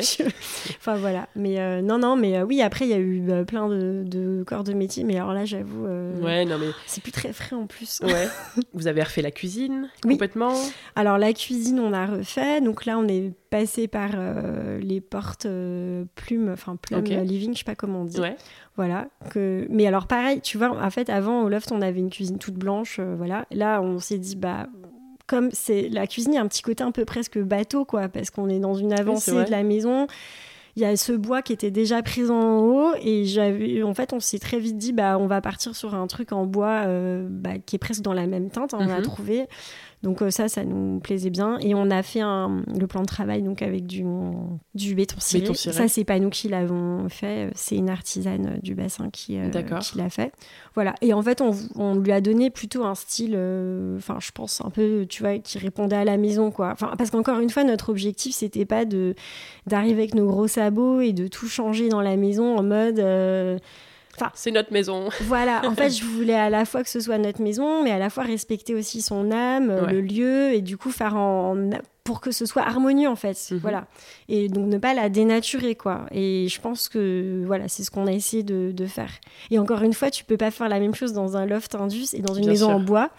enfin voilà. Mais non, non, mais oui, après il y a eu plein de, de, corps de métier, mais alors là, j'avoue. ouais, non mais. C'est plus très frais en plus. Ouais. vous avez refait la cuisine complètement? Alors la cuisine, on a refait. Donc là, on est passé par euh, les portes euh, plumes, enfin plumes living, je sais pas comment on dit. Voilà. Que... Mais alors pareil, tu vois, en fait, avant au loft, on avait une cuisine toute blanche, euh, voilà. Là, on s'est dit, bah comme c'est la cuisine, il y a un petit côté un peu presque bateau, quoi, parce qu'on est dans une avancée de la maison il y a ce bois qui était déjà présent en haut et j'avais en fait on s'est très vite dit bah on va partir sur un truc en bois euh, bah, qui est presque dans la même teinte on a mhm. trouvé donc euh, ça, ça nous plaisait bien. Et on a fait un, le plan de travail donc avec du, du béton ciré. Ça, c'est pas nous qui l'avons fait, c'est une artisane du bassin qui, euh, qui l'a fait. Voilà. Et en fait, on, on, lui a donné plutôt un style, enfin, je pense un peu, tu vois, qui répondait à la maison, quoi. Enfin, parce qu'encore une fois, notre objectif, c'était pas de d'arriver avec nos gros et de tout changer dans la maison en mode c'est notre maison. voilà, en fait, je voulais à la fois que ce soit notre maison, mais à la fois respecter aussi son âme, le lieu, et du coup faire en, pour que ce soit harmonieux en fait, mhm. voilà. Et donc ne pas la dénaturer quoi. Et je pense que voilà, c'est ce qu'on a essayé de, faire. Et encore une fois, tu peux pas faire la même chose dans un loft indus et dans une maison en bois.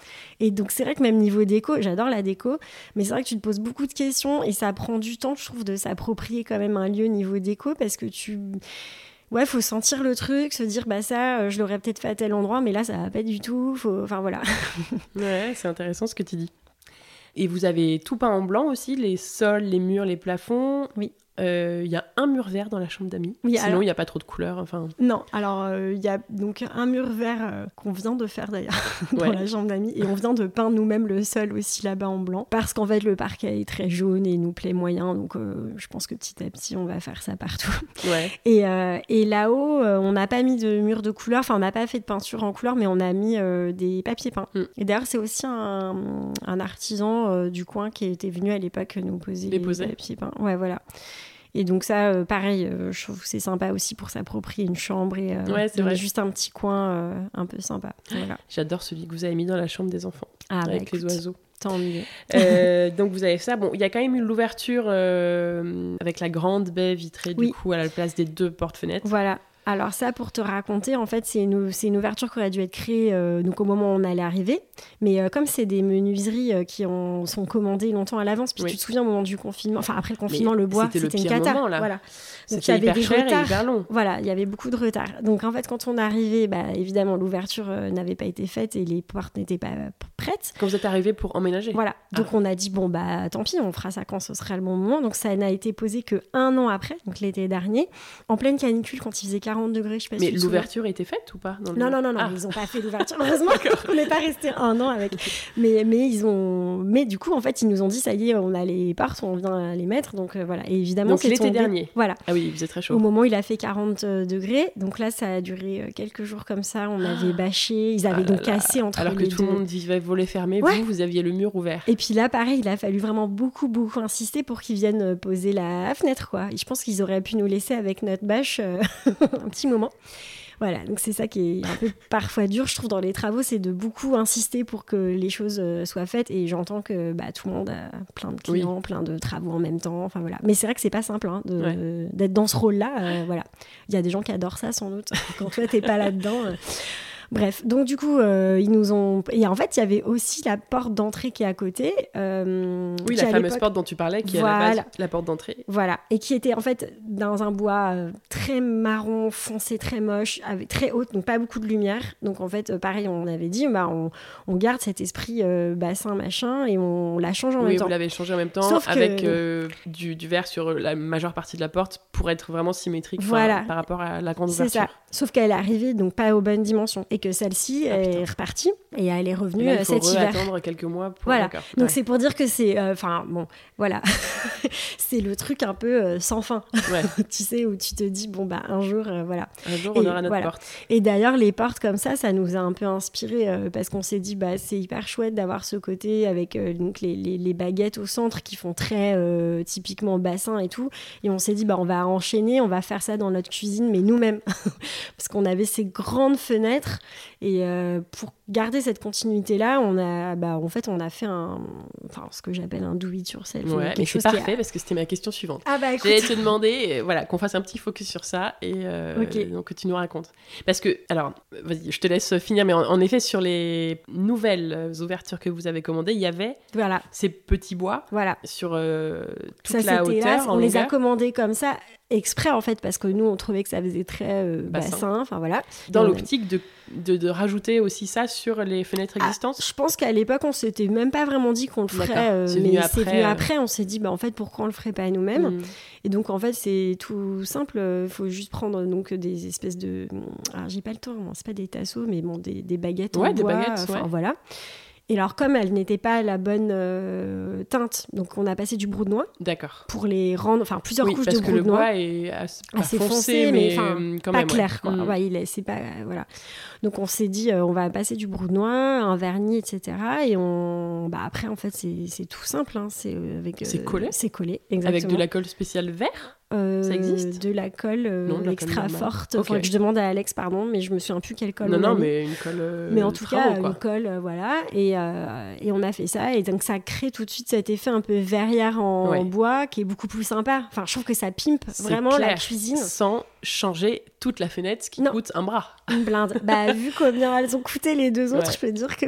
Et donc c'est vrai que même niveau déco, j'adore la déco, mais c'est vrai que tu te poses beaucoup de questions et ça prend du temps, je trouve, de s'approprier quand même un lieu niveau déco parce que tu ouais, faut sentir le truc, se dire bah ça, euh, je l'aurais peut-être fait à tel endroit, mais là ça va pas du tout. Faut... Enfin voilà. ouais, c'est intéressant ce que tu dis. Et vous avez tout peint en blanc aussi, les sols, les murs, les plafonds? Oui. Il y a un mur vert dans la chambre d'amis. Sinon, il n'y a pas trop de couleurs. Enfin... Non, alors il y a donc un mur vert qu'on vient de faire d'ailleurs dans la chambre d'amis. Et on vient de peindre nous-mêmes le sol aussi là-bas en blanc. Parce qu'en fait, le parquet est très jaune et nous plaît moyen. Donc je pense que petit à petit, on va faire ça partout. Ouais. Et, et là-haut, on n'a pas mis de mur de couleur. Enfin, on n'a pas fait de peinture en couleur, mais on a mis des papiers peints. Mm. Et d'ailleurs, c'est aussi un, un artisan du coin qui était venu à l'époque nous poser les, les papiers peints. Ouais, voilà. Et donc ça, euh, pareil, euh, je trouve que c'est sympa aussi pour s'approprier une chambre et euh, ouais, c'est juste un petit coin un peu sympa. Voilà. J'adore celui que vous avez mis dans la chambre des enfants, ah, bah avec les oiseaux. Tant mieux. donc vous avez ça. Bon, il y a quand même eu l'ouverture avec la grande baie vitrée du coup à la place des deux portes-fenêtres. Voilà. Alors ça, pour te raconter, en fait, c'est une, une, ouverture qui aurait dû être créée euh, donc au moment où on allait arriver. Mais euh, comme c'est des menuiseries euh, qui ont, sont commandées longtemps à l'avance, puis tu te souviens au moment du confinement, enfin après le confinement, le bois, c'était une cata. Voilà. Donc il y avait des retards. Voilà, il y avait beaucoup de retard. Donc en fait, quand on arrivait, bah, évidemment, l'ouverture n'avait pas été faite et les portes n'étaient pas prêtes. Quand vous êtes arrivé pour emménager. Voilà. Donc ah. on a dit bon bah tant pis, on fera ça quand ce sera le bon moment. Donc ça n'a été posé que un an après, donc l'été dernier, en pleine canicule quand il faisait 40 degrés, je sais pas Mais l'ouverture était faite ou pas Non, non, non, non, ah. ils n'ont pas fait l'ouverture. Heureusement qu'on n'est pas resté un an avec. Mais, mais ils ont. Mais du coup, en fait, ils nous ont dit ça y est, on a les portes, on vient les mettre. Donc euh, voilà. Et évidemment, c'est l'été dernier. Voilà. Ah oui, il faisait très chaud. Au moment où il a fait 40 euh, degrés. Donc là, ça a duré euh, quelques jours comme ça. On avait bâché. Ils avaient ah donc cassé entre Alors que tout le monde vivait volet fermé, vous, vous aviez le mur ouvert. Et puis là, pareil, il a fallu vraiment beaucoup, beaucoup insister pour qu'ils viennent poser la fenêtre, quoi. Et je pense qu'ils auraient pu nous laisser avec notre bâche un petit moment. Voilà, donc c'est ça qui est un peu parfois dur, je trouve, dans les travaux, c'est de beaucoup insister pour que les choses euh, soient faites. Et j'entends que bah, tout le monde a plein de clients, plein de travaux en même temps. Enfin voilà. Mais c'est vrai que c'est pas simple hein, d'être dans ce rôle-là. Euh, voilà, il y a des gens qui adorent ça sans doute. Quand toi t'es pas là-dedans. Euh, Bref, donc du coup, euh, ils nous ont. Et en fait, il y avait aussi la porte d'entrée qui est à côté. Euh, oui, la fameuse porte dont tu parlais, qui est à la base la porte d'entrée. Voilà, et qui était en fait dans un bois euh, très marron, foncé, très moche, avec, très haute, donc pas beaucoup de lumière. Donc en fait, pareil, on avait dit, bah, on, on garde cet esprit bassin, machin, et on la change en même temps. Oui, vous l'avez changé en même temps, avec du, du, verre sur la majeure partie de la porte pour être vraiment symétrique voilà. par rapport à la grande ouverture. C'est ça. Sauf qu'elle est arrivée donc pas aux bonnes dimensions et que celle-ci ah, est repartie et elle est revenue euh, cet hiver. attendre quelques mois. Pour... Voilà. Donc c'est pour dire que c'est, euh, enfin bon, voilà, c'est le truc un peu euh, sans fin. tu sais où tu te dis bon bah un jour, voilà. Un jour on aura notre porte. Et d'ailleurs les portes comme ça, ça nous a un peu inspiré parce qu'on s'est dit bah c'est hyper chouette d'avoir ce côté avec donc les, les, les, baguettes au centre qui font très typiquement bassin et tout. Et on s'est dit bah on va enchaîner, on va faire ça dans notre cuisine mais nous-mêmes parce qu'on avait ces grandes fenêtres et euh, pour garder cette continuité-là, on a, bah, en fait, on a fait un, enfin, ce que j'appelle un do it yourself. Ouais, mais c'est parfait parce que c'était ma question suivante. Ah bah J'allais te demander, euh, voilà, qu'on fasse un petit focus sur ça et euh, donc que tu nous racontes. Parce que, alors, vas-y, je te laisse finir, mais en, effet, sur les nouvelles ouvertures que vous avez commandées, il y avait voilà. ces petits bois voilà. sur toute la hauteur. on les a commandés comme ça exprès en fait parce que nous on trouvait que ça faisait très bassin. enfin voilà. Dans l'optique de, de, de, rajouter aussi ça sur les fenêtres ah, existantes Je pense qu'à l'époque, on s'était même pas vraiment dit qu'on le ferait. Euh, c'est venu, après, euh. après. On s'est dit, bah, en fait, pourquoi on le ferait pas nous-mêmes hmm. Et donc, en fait, c'est tout simple. Il faut juste prendre donc des espèces de. Alors, j'ai pas le temps, c'est pas des tasseaux, mais bon, des, des baguettes ouais, en des baguettes, ouais. voilà. Et alors, comme elle n'était pas la bonne euh, teinte, donc on a passé du brou de noix. D'accord. Pour les rendre, enfin plusieurs couches de brou de noix. Parce que le bois est assez, foncé, mais, euh, pas même, clair. Quoi. Mm. Ouais, il est, c'est pas, voilà. Donc on s'est dit, euh, on va passer du noix, un vernis, etc. Et on, bah après en fait c'est, tout simple, hein. c'est avec. c'est collé. C'est collé, exactement. Avec de la colle spéciale vert. Euh, ça existe De la colle euh, extra forte. Enfin, je demande à Alex, pardon, mais je me souviens plus quelle colle. Non, non, mais une colle. Euh, mais en tout cas, une colle, voilà. Et, et, on a fait ça. Et donc, ça crée tout de suite cet effet un peu verrière en bois qui est beaucoup plus sympa. Enfin, je trouve que ça pimpe vraiment la cuisine. Sans changer toute la fenêtre, ce qui coûte un bras. Une blinde. bah, vu combien elles ont coûté les deux autres, je peux dire que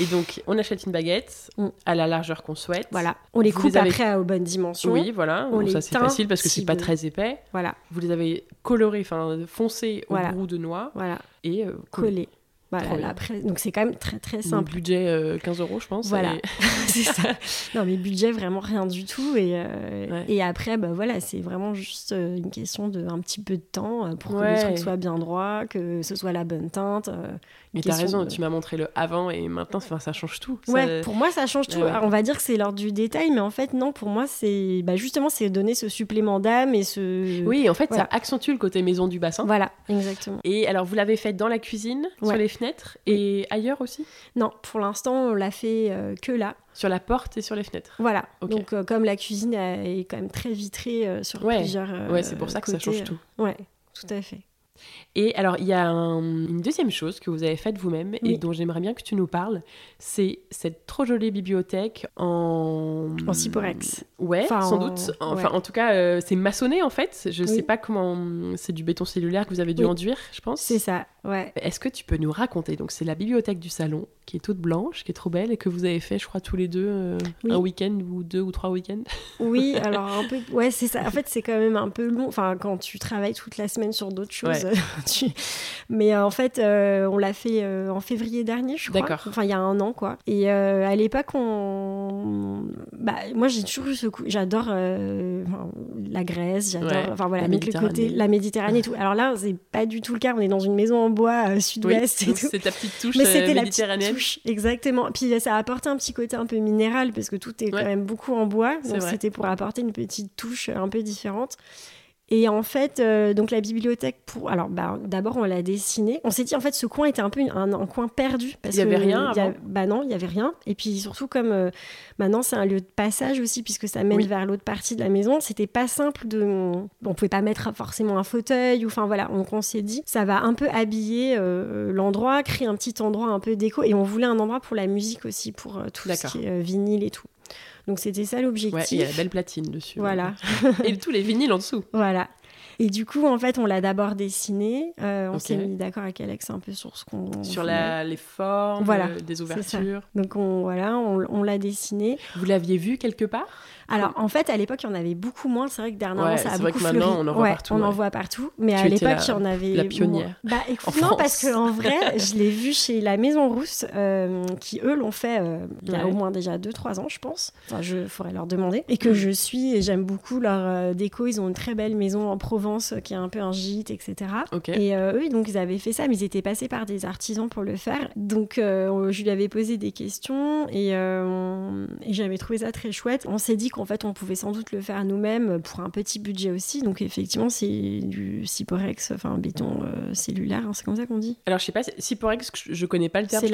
et donc, on achète une baguette mm. à la largeur qu'on souhaite. Voilà. On les coupe après aux bonnes dimensions. Oui, voilà. On ça, c'est facile parce que c'est pas très épais. Voilà. Vous les avez colorés, enfin foncés au voilà. de noix. Voilà. Et euh, collés. Voilà, après, donc c'est quand même très très simple. budget 15 euros, je pense. Voilà, c'est ça. Non, mais budget vraiment rien du tout. Et, et après, bah, voilà, c'est vraiment juste une question de un petit peu de temps pour que le truc soit bien droit, que ce soit la bonne teinte. Mais t'as raison, tu m'as montré le avant et maintenant, ça change tout. Ouais, pour moi, ça change tout. on va dire que c'est l'ordre du détail, mais en fait, non, pour moi, c'est bah, justement, c'est donner ce supplément d'âme et ce. Oui, en fait, ça accentue le côté maison du bassin. Voilà, exactement. Et alors, vous l'avez fait dans la cuisine, sur les fenêtres et ailleurs aussi? Non, pour l'instant, on l'a fait euh, que là. Sur la porte et sur les fenêtres. Voilà. Donc, euh, comme la cuisine est quand même très vitrée euh, sur plusieurs. ouais, c'est pour ça que ça change tout. Ouais, tout à fait. Et alors, il y a une deuxième chose que vous avez faite vous-même et dont j'aimerais bien que tu nous parles. C'est cette trop jolie bibliothèque en. En Cyporex. Ouais, sans doute. Enfin, en tout cas, euh, c'est maçonné en fait. Je ne sais pas comment. C'est du béton cellulaire que vous avez dû enduire, je pense. C'est ça, ouais. Est-ce que tu peux nous raconter Donc, c'est la bibliothèque du salon qui est toute blanche, qui est trop belle et que vous avez fait, je crois, tous les deux euh, un week-end ou deux ou trois week-ends? Oui, alors un peu. Ouais, c'est ça. En fait, c'est quand même un peu long. Enfin, quand tu travailles toute la semaine sur d'autres choses. Mais euh, en fait, euh, on l'a fait euh, en février dernier, je crois. D'accord. Enfin, il y a un an, quoi. Et à l'époque, on. Bah, moi, j'ai toujours eu ce coup. J'adore la Grèce, j'adore. enfin, voilà, la Méditerranée. la Méditerranée et tout. Alors là, c'est pas du tout le cas. On est dans une maison en bois sud-ouest tout. C'est ta petite touche Mais c'était la petite touche, exactement. Puis ça a apporté un petit côté un peu minéral parce que tout est quand même beaucoup en bois. Donc c'était pour apporter une petite touche un peu différente. Et en fait, euh, donc la bibliothèque, pour... alors bah, d'abord on l'a dessinée. On s'est dit en fait ce coin était un peu un, coin perdu. Parce il n'y avait rien avant. Bah non, il n'y avait rien. Et puis surtout comme euh, maintenant c'est un lieu de passage aussi puisque ça mène vers l'autre partie de la maison, c'était pas simple de... On pouvait pas mettre forcément un fauteuil ou enfin voilà. Donc on s'est dit ça va un peu habiller euh, l'endroit, créer un petit endroit un peu déco. Et on voulait un endroit pour la musique aussi, pour tout ce qui est vinyle et tout. Donc c'était ça l'objectif. Ouais, il y a la belle platine dessus. Voilà. et tous les vinyles en dessous. Voilà. Et du coup, en fait, on l'a d'abord dessiné. Euh, on s'est mis d'accord avec Alex un peu sur ce qu'on. Sur la, les formes, voilà, euh, des ouvertures. Donc on, voilà, on, on l'a dessiné. Vous l'aviez vu quelque part? Alors, en fait, à l'époque, il y en avait beaucoup moins. C'est vrai que dernièrement, ça a beaucoup vrai que maintenant, on en voit partout. On en voit partout. Mais à l'époque, il y en avait. La pionnière. Bah, écoute, non, parce qu'en vrai, je l'ai vu chez la Maison Rousse, euh, qui eux l'ont fait euh, il y a au moins déjà 2-3 ans, je pense. Enfin, je ferais leur demander. Et que je suis, et j'aime beaucoup leur euh, déco. Ils ont une très belle maison en Provence, qui est un peu un gîte, etc. Et eux, donc, ils avaient fait ça, mais ils étaient passés par des artisans pour le faire. Donc, je lui avais posé des questions et, et j'avais trouvé ça très chouette. On s'est dit qu'en fait, on pouvait sans doute le faire nous-mêmes pour un petit budget aussi. Donc effectivement, c'est du Cyporex, enfin béton euh, cellulaire, hein, c'est comme ça qu'on dit. Alors je sais pas, Cyporex, je connais pas le terme,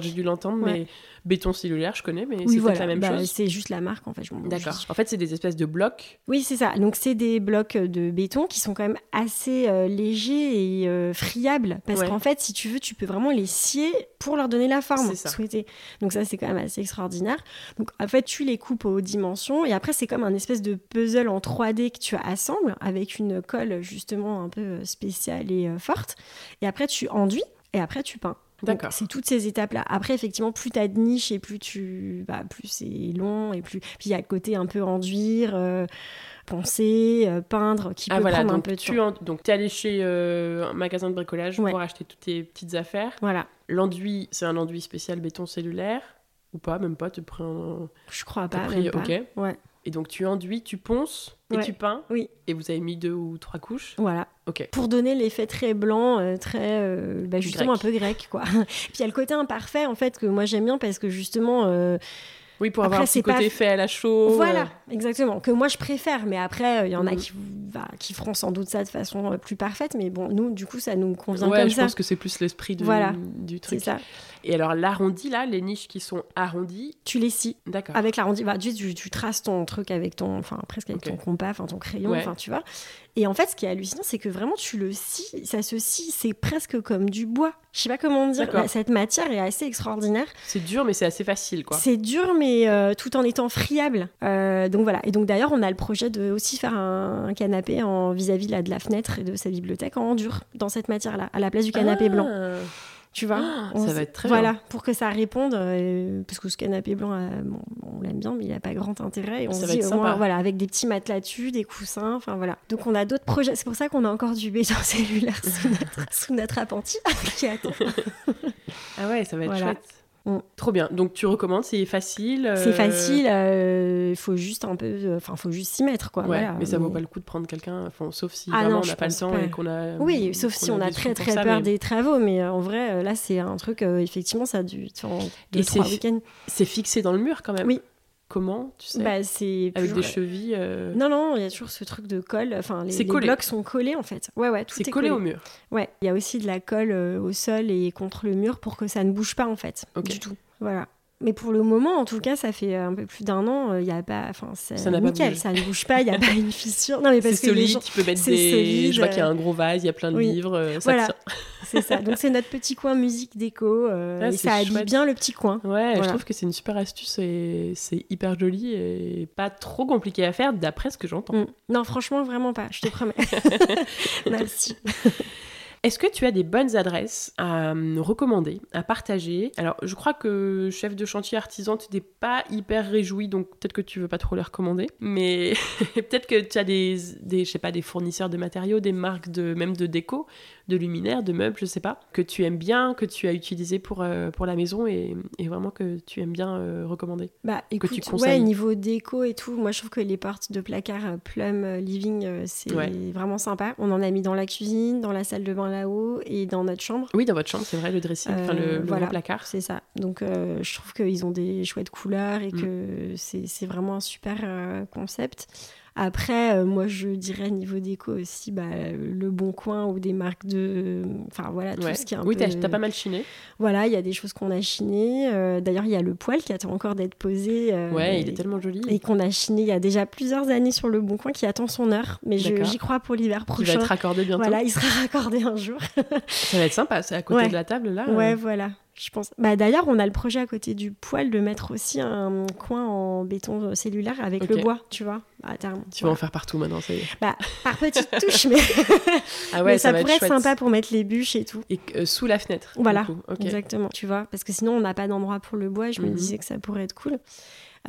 j'ai dû l'entendre, mais béton cellulaire, je connais, mais c'est la même bah, chose. C'est juste la marque en fait. D'accord. En fait, c'est des espèces de blocs. Oui, c'est ça. Donc c'est des blocs de béton qui sont quand même assez euh, légers et euh, friables, parce qu'en fait, si tu veux, tu peux vraiment les scier pour leur donner la forme souhaitée. Donc ça, c'est quand même assez extraordinaire. Donc en fait, tu les coupes aux dimensions et après, c'est comme un espèce de puzzle en 3D que tu assembles avec une colle justement un peu euh, spéciale et forte. Et après, tu enduis et après, tu peins. D'accord. C'est toutes ces étapes-là. Après, effectivement, plus tu as de niche et plus tu, bah, plus c'est long et plus. Puis il y a le côté un peu enduire, euh, poncer, euh, peindre qui ah, peut prendre un peu de tu temps. Donc tu es allé chez euh, un magasin de bricolage pour acheter toutes tes petites affaires. Voilà. L'enduit, c'est un enduit spécial béton cellulaire ou pas Même pas Tu prends. Je crois pas. Pris... Pas. Ouais. Et donc tu enduis, tu ponces et tu peins. Oui. Et vous avez mis deux ou trois couches. Voilà. Ok. Pour donner l'effet très blanc, euh, très euh, bah, justement un peu grec, quoi. Puis il y a le côté imparfait en fait que moi j'aime bien parce que justement. Euh, oui, pour avoir un petit côté fait à la chaux. Voilà, exactement. Que moi je préfère, mais après il y en a mm. qui, bah, qui feront sans doute ça de façon plus parfaite. Mais bon, nous, du coup, ça nous convient ouais, comme je pense que c'est plus l'esprit voilà. du truc. C'est ça. Et alors l'arrondi là, les niches qui sont arrondies, tu les scies. D'accord. Avec l'arrondi, bah, tu, tu, traces ton truc avec ton, enfin presque avec ton compas, enfin ton crayon, enfin tu vois. Et en fait, ce qui est hallucinant, c'est que vraiment tu le scies, ça se scie, c'est presque comme du bois. Je sais pas comment dire. Cette matière est assez extraordinaire. C'est dur, mais c'est assez facile, quoi. C'est dur, mais euh, tout en étant friable. Euh, donc voilà. Et donc d'ailleurs, on a le projet de aussi faire un, canapé en vis-à-vis de la fenêtre et de sa bibliothèque en dur dans cette matière-là, à la place du canapé blanc. Tu vois ah, Ça va être très Voilà, pour que ça réponde, parce que ce canapé blanc, on l'aime bien, mais il n'a pas grand intérêt. Et on ça se dit, voilà, avec des petits matelas dessus, des coussins, enfin voilà. Donc on a d'autres projets. C'est pour ça qu'on a encore du béton cellulaire sous notre, sous notre appentis qui attend. ah ouais, ça va être chouette. Mm. Trop bien. Donc tu recommandes, c'est facile. C'est euh, facile. Il euh, faut juste un peu, euh, enfin, faut juste s'y mettre, quoi. Ouais, mais ça vaut pas le coup de prendre quelqu'un, sauf si ah vraiment on n'a pas le temps et qu'on a. Oui, sauf si on a très très peur des travaux, mais en vrai, là, c'est un truc. effectivement, ça a dû. Trois week-ends. C'est fixé dans le mur quand même. Oui. Comment, tu sais? Bah, c'est Avec des chevilles euh, Non, non, il y a toujours ce truc de colle. Enfin, les, blocs sont collés en fait. Ouais, ouais, tout est, collé, au mur. Ouais, il y a aussi de la colle euh, au sol et contre le mur pour que ça ne bouge pas en fait. Du tout. Voilà. Mais pour le moment, en tout cas, ça fait un peu plus d'un an, il euh, n'y a pas. Enfin, c'est nickel, ça ne bouge pas, il n'y a pas une fissure. Non, mais parce que solide, tu peux mettre des. Solide. Je vois qu'il y a un gros vase, il y a plein de livres. Euh, ça voilà, c'est ça. Donc c'est notre petit coin musique déco. Euh, ah, et ça habille bien le petit coin. Ouais, je trouve que c'est une super astuce et c'est hyper joli et pas trop compliqué à faire d'après ce que j'entends. Mm. Non, franchement, vraiment pas. Je te promets. Merci. Est-ce que tu as des bonnes adresses à recommander, à partager? Alors, je crois que chef de chantier artisan, tu n'es pas hyper réjoui, donc peut-être que tu veux pas trop les recommander. Mais peut-être que tu as des, des, pas, des fournisseurs de matériaux, des marques de même de déco de luminaires, de meubles, je sais pas, que tu aimes bien, que tu as utilisé pour, euh, pour la maison et, vraiment que tu aimes bien euh, recommander Bah écoute, que tu conseilles. ouais, niveau déco et tout, moi je trouve que les portes de placard euh, Plum Living, c'est vraiment sympa. On en a mis dans la cuisine, dans la salle de bain là-haut et dans notre chambre. Oui, dans votre chambre, c'est vrai, le dressing, enfin le, le placard. C'est ça. Donc je trouve qu'ils ont des chouettes couleurs et mm. que c'est vraiment un super concept. Après, euh, moi, je dirais niveau déco aussi, bah, le Bon Coin ou des marques de. Enfin, voilà, tout ce qui est un oui, peu. Oui, t'as pas mal chiné. Voilà, il y a des choses qu'on a chinées. Euh, d'ailleurs, il y a le poêle qui attend encore d'être posé. Euh, ouais, il est tellement joli. Et qu'on a chiné il y a déjà plusieurs années sur le Bon Coin qui attend son heure. Mais j'y crois pour l'hiver prochain. Il va être raccordé bientôt. Voilà, il sera raccordé un jour. Ça va être sympa, c'est à côté de la table là. Ouais, voilà je pense. Bah, D'ailleurs, on a le projet à côté du poêle de mettre aussi un coin en béton cellulaire avec le bois, tu vois, à terme. Tu vas en faire partout maintenant, ça y est. Bah, par petites touches, mais, ah ouais, ça, pourrait être, sympa pour mettre les bûches et tout. Et euh, sous la fenêtre. Voilà, exactement, tu vois, parce que sinon on n'a pas d'endroit pour le bois. Je me mhm. disais que ça pourrait être cool.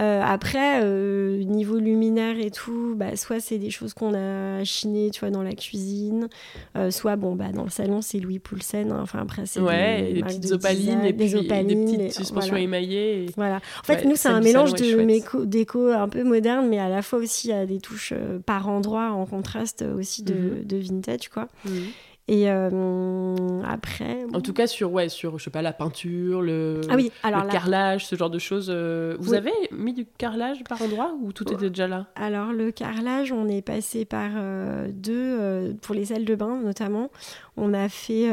Euh, après, euh, niveau luminaire et tout, bah, soit c'est des choses qu'on a chinées, tu vois, dans la cuisine, euh, soit bon, bah, dans le salon, c'est Louis Poulsen. Hein. Enfin, après, c'est ouais, des, petites opalines et des, opalines, des petites suspensions émaillées. Voilà. En fait, nous, c'est un mélange de déco un peu moderne, mais à la fois aussi, a des touches par endroit en contraste aussi de, mhm. de vintage, quoi. Mhm. Et euh, après. En tout cas, sur, ouais, sur, je sais pas, la peinture, le, ah oui, alors le carrelage, ce genre de choses. Euh, vous avez mis du carrelage par endroit ou tout était déjà là? Alors, le carrelage, on est passé par euh, deux, pour les salles de bain notamment. On a fait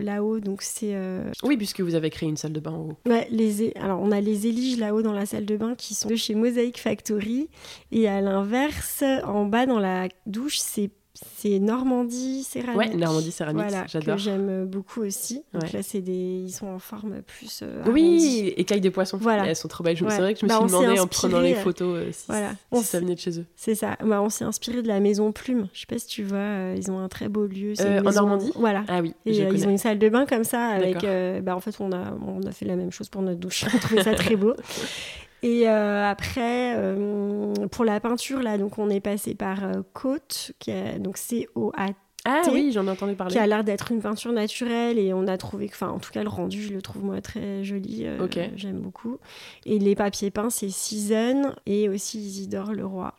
là-haut, donc c'est. Oui, puisque vous avez créé une salle de bain en haut. Ouais, les, alors on a les éliges là-haut dans la salle de bain qui sont de chez Mosaic Factory. Et à l'inverse, en bas dans la douche, c'est c'est Normandie céramique. Ouais, Normandie céramique, voilà, j'adore. Que j'aime beaucoup aussi. Donc là, c'est des, ils sont en forme plus. Euh, oui, écailles des poissons. Voilà. elles sont trop belles. C'est vrai que je me bah, suis demandé en prenant les photos euh, si, voilà. ça venait de chez eux. C'est ça. Bah, on s'est inspiré de la maison Plume. Je sais pas si tu vois, euh, ils ont un très beau lieu. en Normandie. Voilà. Ah oui. Et ils ont une salle de bain comme ça avec. bah, en fait, on a, on a fait la même chose pour notre douche. on trouvait ça très beau. Et euh, après, euh, pour la peinture, là, donc on est passé par euh, Côte, qui donc C-O-A-T ah oui, j'en ai entendu parler. Qui a l'air d'être une peinture naturelle et on a trouvé enfin, en tout cas, le rendu, je le trouve moi très joli. Euh, ok. J'aime beaucoup. Et les papiers peints, c'est Season et aussi Isidore Leroy.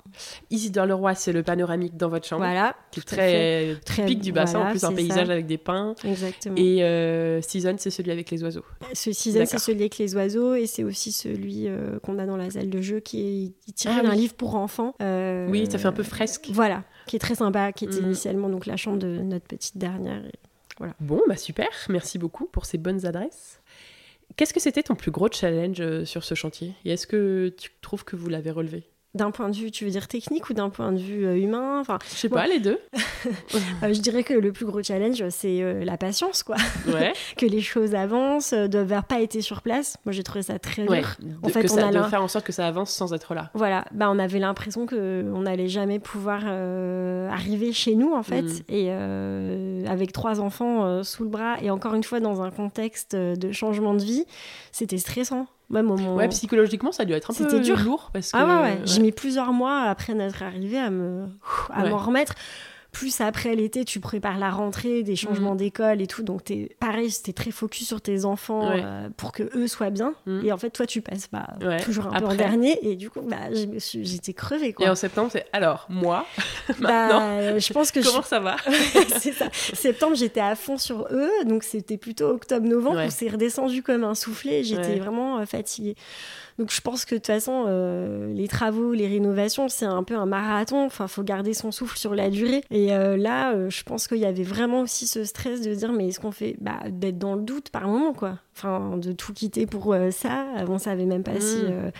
Isidore Leroy, c'est le panoramique dans votre chambre. Voilà. Qui est très, typique du bassin, en plus un paysage avec des pins. Exactement. Et euh, Season, c'est celui avec les oiseaux. Ce Season, c'est celui avec les oiseaux et c'est aussi celui euh, qu'on a dans la salle de jeu qui est tiré ah d'un livre pour enfants. oui, ça fait un peu fresque. Voilà qui est très sympa, qui était mm. initialement donc la chambre de notre petite dernière. voilà. Bon, bah super, merci beaucoup pour ces bonnes adresses. Qu'est-ce que c'était ton plus gros challenge euh, sur ce chantier? Et est-ce que tu trouves que vous l'avez relevé? D'un point de vue, tu veux dire technique ou d'un point de vue euh, humain enfin, Je sais pas, les deux. Euh, je dirais que le plus gros challenge, c'est euh, la patience, quoi. Ouais. que les choses avancent, de n'avoir pas été sur place. Moi, j'ai trouvé ça très dur. en fait, on a de faire en sorte que ça avance sans être là. Voilà, bah, on avait l'impression qu'on n'allait jamais pouvoir arriver chez nous, en fait. Mm. Et avec trois enfants sous le bras, et encore une fois, dans un contexte de changement de vie, c'était stressant. Ouais, psychologiquement, ça a dû être un peu dur. lourd. Parce ah que... Ah ouais, J'ai mis plusieurs mois après notre arrivée à me à m'en remettre. Plus après l'été, tu prépares la rentrée, des changements mm. d'école et tout. Donc, es, pareil, c'était très focus sur tes enfants euh, pour que eux soient bien. Mm. Et en fait, toi, tu passes bah, toujours un peu en dernier. Et du coup, bah, j'étais crevée. Quoi. Et en septembre, c'est alors, moi, bah, je pense que Comment ça va C'est ça. Septembre, j'étais à fond sur eux. Donc, c'était plutôt octobre-novembre où c'est redescendu comme un soufflet. J'étais vraiment euh, fatiguée. Donc je pense que de toute façon, euh, les travaux, les rénovations, c'est un peu un marathon. Enfin, faut garder son souffle sur la durée. Et euh, là, euh, je pense qu'il y avait vraiment aussi ce stress de dire, mais est-ce qu'on fait bah, d'être dans le doute par moment, quoi. Enfin, de tout quitter pour ça. On savait même pas si mm.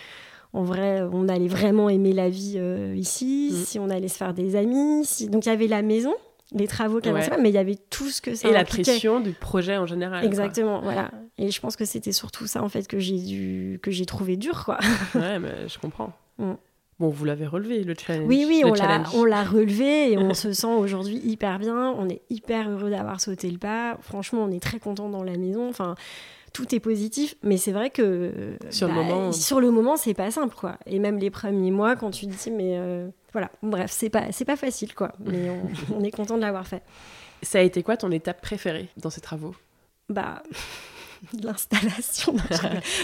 en vrai, on allait vraiment aimer la vie ici, mm. si on allait se faire des amis. Si... Donc il y avait la maison, les travaux qui ouais. mais il y avait tout ce que ça Et la pression du projet en général. Exactement, voilà. Et je pense que c'était surtout ça, en fait, que j'ai dû... que j'ai trouvé dur, quoi. ouais, mais je comprends. Mm. Bon, vous l'avez relevé, le challenge. Oui, oui, on l'a relevé et on se sent aujourd'hui hyper bien. On est hyper heureux d'avoir sauté le pas. Franchement, on est très content dans la maison. Enfin, tout est positif, mais c'est vrai que sur le bah, moment, sur le moment, c'est pas simple, quoi. Et même les premiers mois, quand tu te dis, mais euh, voilà, bref, c'est pas, c'est pas facile, quoi. Mais on, on est content de l'avoir fait. Ça a été quoi ton étape préférée dans ces travaux? Bah l'installation.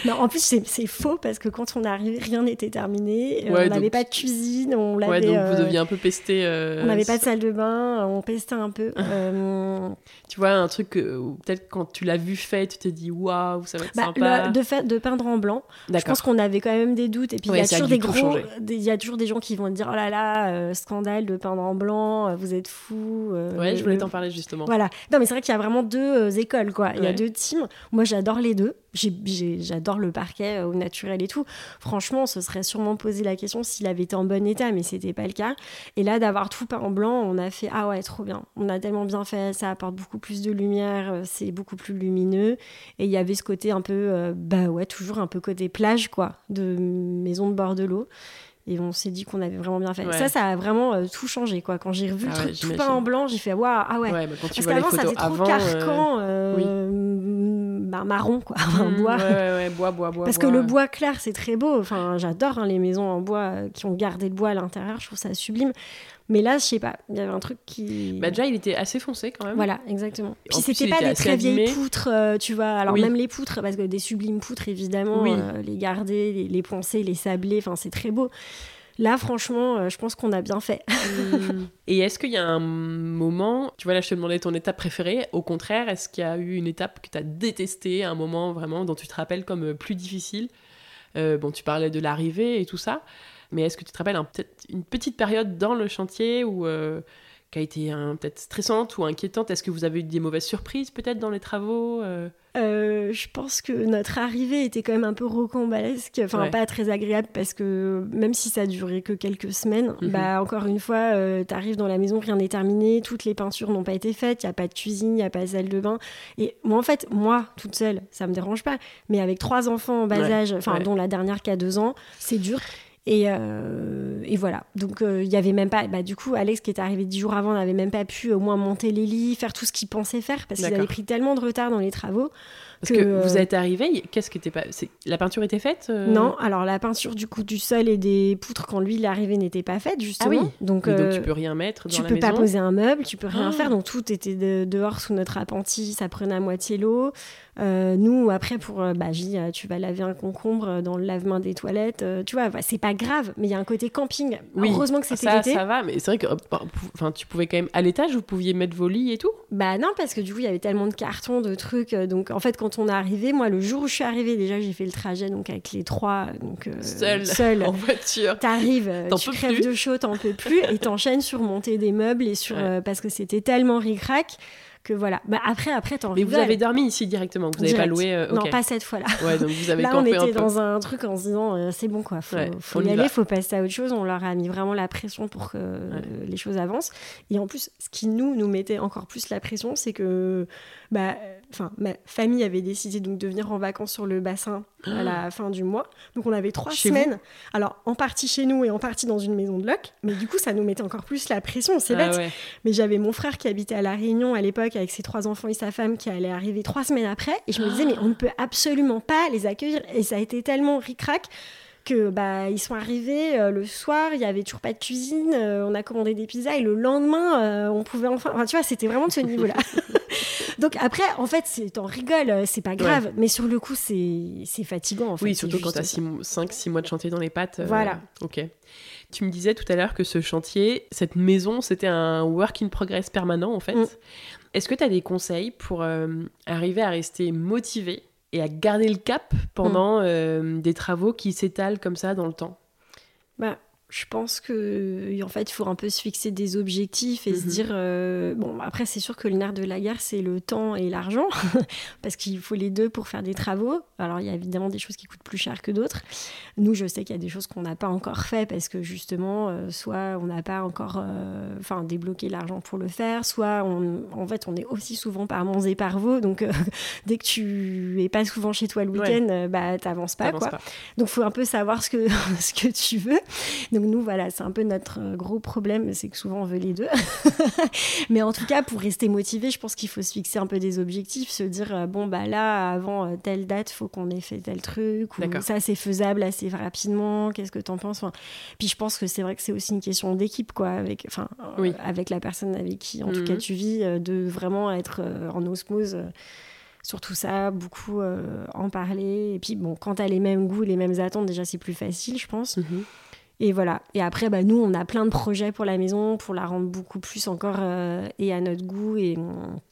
non, en plus, c'est faux parce que quand on est arrivé, rien n'était terminé. on n'avait pas de cuisine. On ouais, donc vous deviez un peu pester. Euh, on n'avait pas de salle de bain. On pestait un peu. Euh, tu vois, un truc peut-être quand tu l'as vu fait, tu t'es dit waouh, ça va être bah, sympa. de, fait, de peindre en blanc. Je pense qu'on avait quand même des doutes. Et puis, il y a toujours des gros. Il y a toujours des gens qui vont dire oh là là, euh, scandale de peindre en blanc, vous êtes fous. ouais, je voulais t'en parler justement. Voilà. Non, mais c'est vrai qu'il y a vraiment deux écoles, quoi. Il y a deux teams. Moi, j'adore les deux. J'adore le parquet euh, au naturel et tout. Franchement, on se serait sûrement posé la question s'il avait été en bon état, mais c'était pas le cas. Et là, d'avoir tout peint en blanc, on a fait ah ouais, trop bien. On a tellement bien fait, ça apporte beaucoup plus de lumière, euh, c'est beaucoup plus lumineux. Et il y avait ce côté un peu, euh, bah ouais, toujours un peu côté plage, quoi, de maison de bord de l'eau. Et on s'est dit qu'on avait vraiment bien fait. Ça, ça a vraiment euh, tout changé. Quoi. Quand j'ai revu le ah truc tout peint en blanc, j'ai fait waouh, ah ouais. ouais bah, quand tu Parce qu'avant, ça faisait trop carcan, euh, euh bah, marron, quoi. Mmh, bois. Ouais, ouais, bois, bois, bois. Parce que le bois clair, c'est très beau. Enfin, j'adore hein, les maisons en bois euh, qui ont gardé le bois à l'intérieur. Je trouve ça sublime. Mais là, je sais pas, il y avait un truc qui. Bah déjà, il était assez foncé quand même. Voilà, exactement. Puis c'était pas des très vieilles poutres, tu vois. Alors même les poutres, parce que des sublimes poutres, évidemment, les garder, les, les poncer, les sabler, enfin, c'est très beau. Là, franchement, euh, je pense qu'on a bien fait. Mm. Et est-ce qu'il y a un moment, tu vois, là, je te demandais ton étape préférée. Au contraire, est-ce qu'il y a eu une étape que tu as détestée, un moment vraiment dont tu te rappelles comme euh, plus difficile? Euh, Bon, tu parlais de l'arrivée et tout ça, mais est-ce que tu te rappelles peut-être une petite période dans le chantier où qui a été peut-être stressante ou inquiétante? Est-ce que vous avez eu des mauvaises surprises peut-être dans les travaux euh? Euh, Je pense que notre arrivée était quand même un peu rocambolesque, enfin pas très agréable parce que même si ça durait que quelques semaines, mhm. bah encore une fois, euh, tu arrives dans la maison, rien n'est terminé, toutes les peintures n'ont pas été faites, il y a pas de cuisine, il y a pas de salle de bain. Et moi en fait, moi toute seule, ça me dérange pas, mais avec trois enfants en bas âge, enfin dont la dernière qui a deux ans, c'est dur. Et, euh, et, voilà. Donc, il euh, y avait même pas. Bah, du coup, Alex, qui est arrivé dix jours avant, n'avait même pas pu au moins monter les lits, faire tout ce qu'il pensait faire, parce qu'il avait pris tellement de retard dans les travaux parce que, vous êtes arrivé, qu'est-ce qui était pas. La peinture était faite euh? Non, alors la peinture du coup du sol et des poutres quand lui il est arrivé n'était pas faite justement. Ah oui. Donc, donc tu peux rien mettre dans tu la peux pas poser un meuble, tu peux rien ah. faire, donc tout était dehors sous notre appentis, ça prenait à moitié l'eau. Euh, nous après pour euh, bah dis, tu vas laver un concombre dans le lave-main des toilettes, tu vois, bah, c'est pas grave, mais il y a un côté camping. Oui. Heureusement que c'était l'été. Ça va, mais c'est vrai que enfin tu pouvais quand même à l'étage, vous pouviez mettre vos lits et tout? Bah non parce que du coup il y avait tellement de cartons, de trucs, donc en fait quand on est arrivé, moi le jour où je suis arrivée, déjà, j'ai fait le trajet donc avec les trois, donc euh, seul, en voiture. T'arrives, euh, tu crèves de chaud, t'en peux plus, et t'enchaînes sur monter des meubles et sur euh, parce que c'était tellement ric que voilà. Bah, après, après, t'en Mais vous avez dormi ici directement, vous n'avez pas loué euh, Non, pas cette fois-là. Ouais, donc vous avez Là, on était dans un truc en se disant, euh, c'est bon quoi, faut, faut y, aller, faut passer à autre chose. On leur a mis vraiment la pression pour que les choses avancent. Et en plus, ce qui nous, nous mettait encore plus la pression, c'est que bah, enfin, ma famille avait décidé donc de venir en vacances sur le bassin à la fin du mois. Donc on avait trois semaines. Alors en partie chez nous et en partie dans une maison de loc. Mais du coup, ça nous mettait encore plus la pression. C'est ah bête. Mais j'avais mon frère qui habitait à La Réunion à l'époque avec ses trois enfants et sa femme qui allait arriver trois semaines après. Et je me disais, mais on ne peut absolument pas les accueillir. Et ça a été tellement ric-rac que bah ils sont arrivés euh, le soir, il y avait toujours pas de cuisine, euh, on a commandé des pizzas et le lendemain euh, on pouvait enfin, enfin tu vois, c'était vraiment de ce niveau-là. Donc après en fait, c'est en rigole, c'est pas grave, mais sur le coup c'est fatigant en fait. Oui, surtout quand tu as 5 6 mois de chantier dans les pattes. Voilà. OK. Tu me disais tout à l'heure que ce chantier, cette maison, c'était un work in progress permanent en fait. Mm. Est-ce que tu as des conseils pour arriver à rester motivé et à garder le cap pendant mm. euh, des travaux qui s'étalent comme ça dans le temps? Bah, je pense que en fait il faut un peu se fixer des objectifs et se mhm. dire euh, bon après c'est sûr que le nerf de la guerre c'est le temps et l'argent parce qu'il faut les deux pour faire des travaux. Alors il y a évidemment des choses qui coûtent plus cher que d'autres. Nous je sais qu'il y a des choses qu'on n'a pas encore fait parce que justement euh, soit on n'a pas encore euh, enfin débloqué l'argent pour le faire soit on, en fait on est aussi souvent par Mons et par Vaux donc dès que tu es pas souvent chez toi le week-end bah t'avances pas quoi. donc faut un peu savoir ce que ce que tu veux. Donc nous, voilà, c'est un peu notre euh, gros problème, c'est que souvent on veut les deux. Mais en tout cas, pour rester motivé, je pense qu'il faut se fixer un peu des objectifs, se dire, euh, bon, bah là, avant euh, telle date, faut qu'on ait fait tel truc, ou ça, c'est faisable assez rapidement, qu'est-ce que tu en penses Puis je pense que c'est vrai que c'est aussi une question d'équipe, quoi, avec, enfin, avec la personne avec qui, en tout cas, mhm. tu vis, de vraiment être en osmose sur tout ça, beaucoup en parler. Et puis, bon, quand tu as les mêmes goûts, les mêmes attentes, déjà, c'est plus facile, je pense. Mhm. Et voilà. Et après, bah, nous, on a plein de projets pour la maison, pour la rendre beaucoup plus encore euh, et à notre goût et,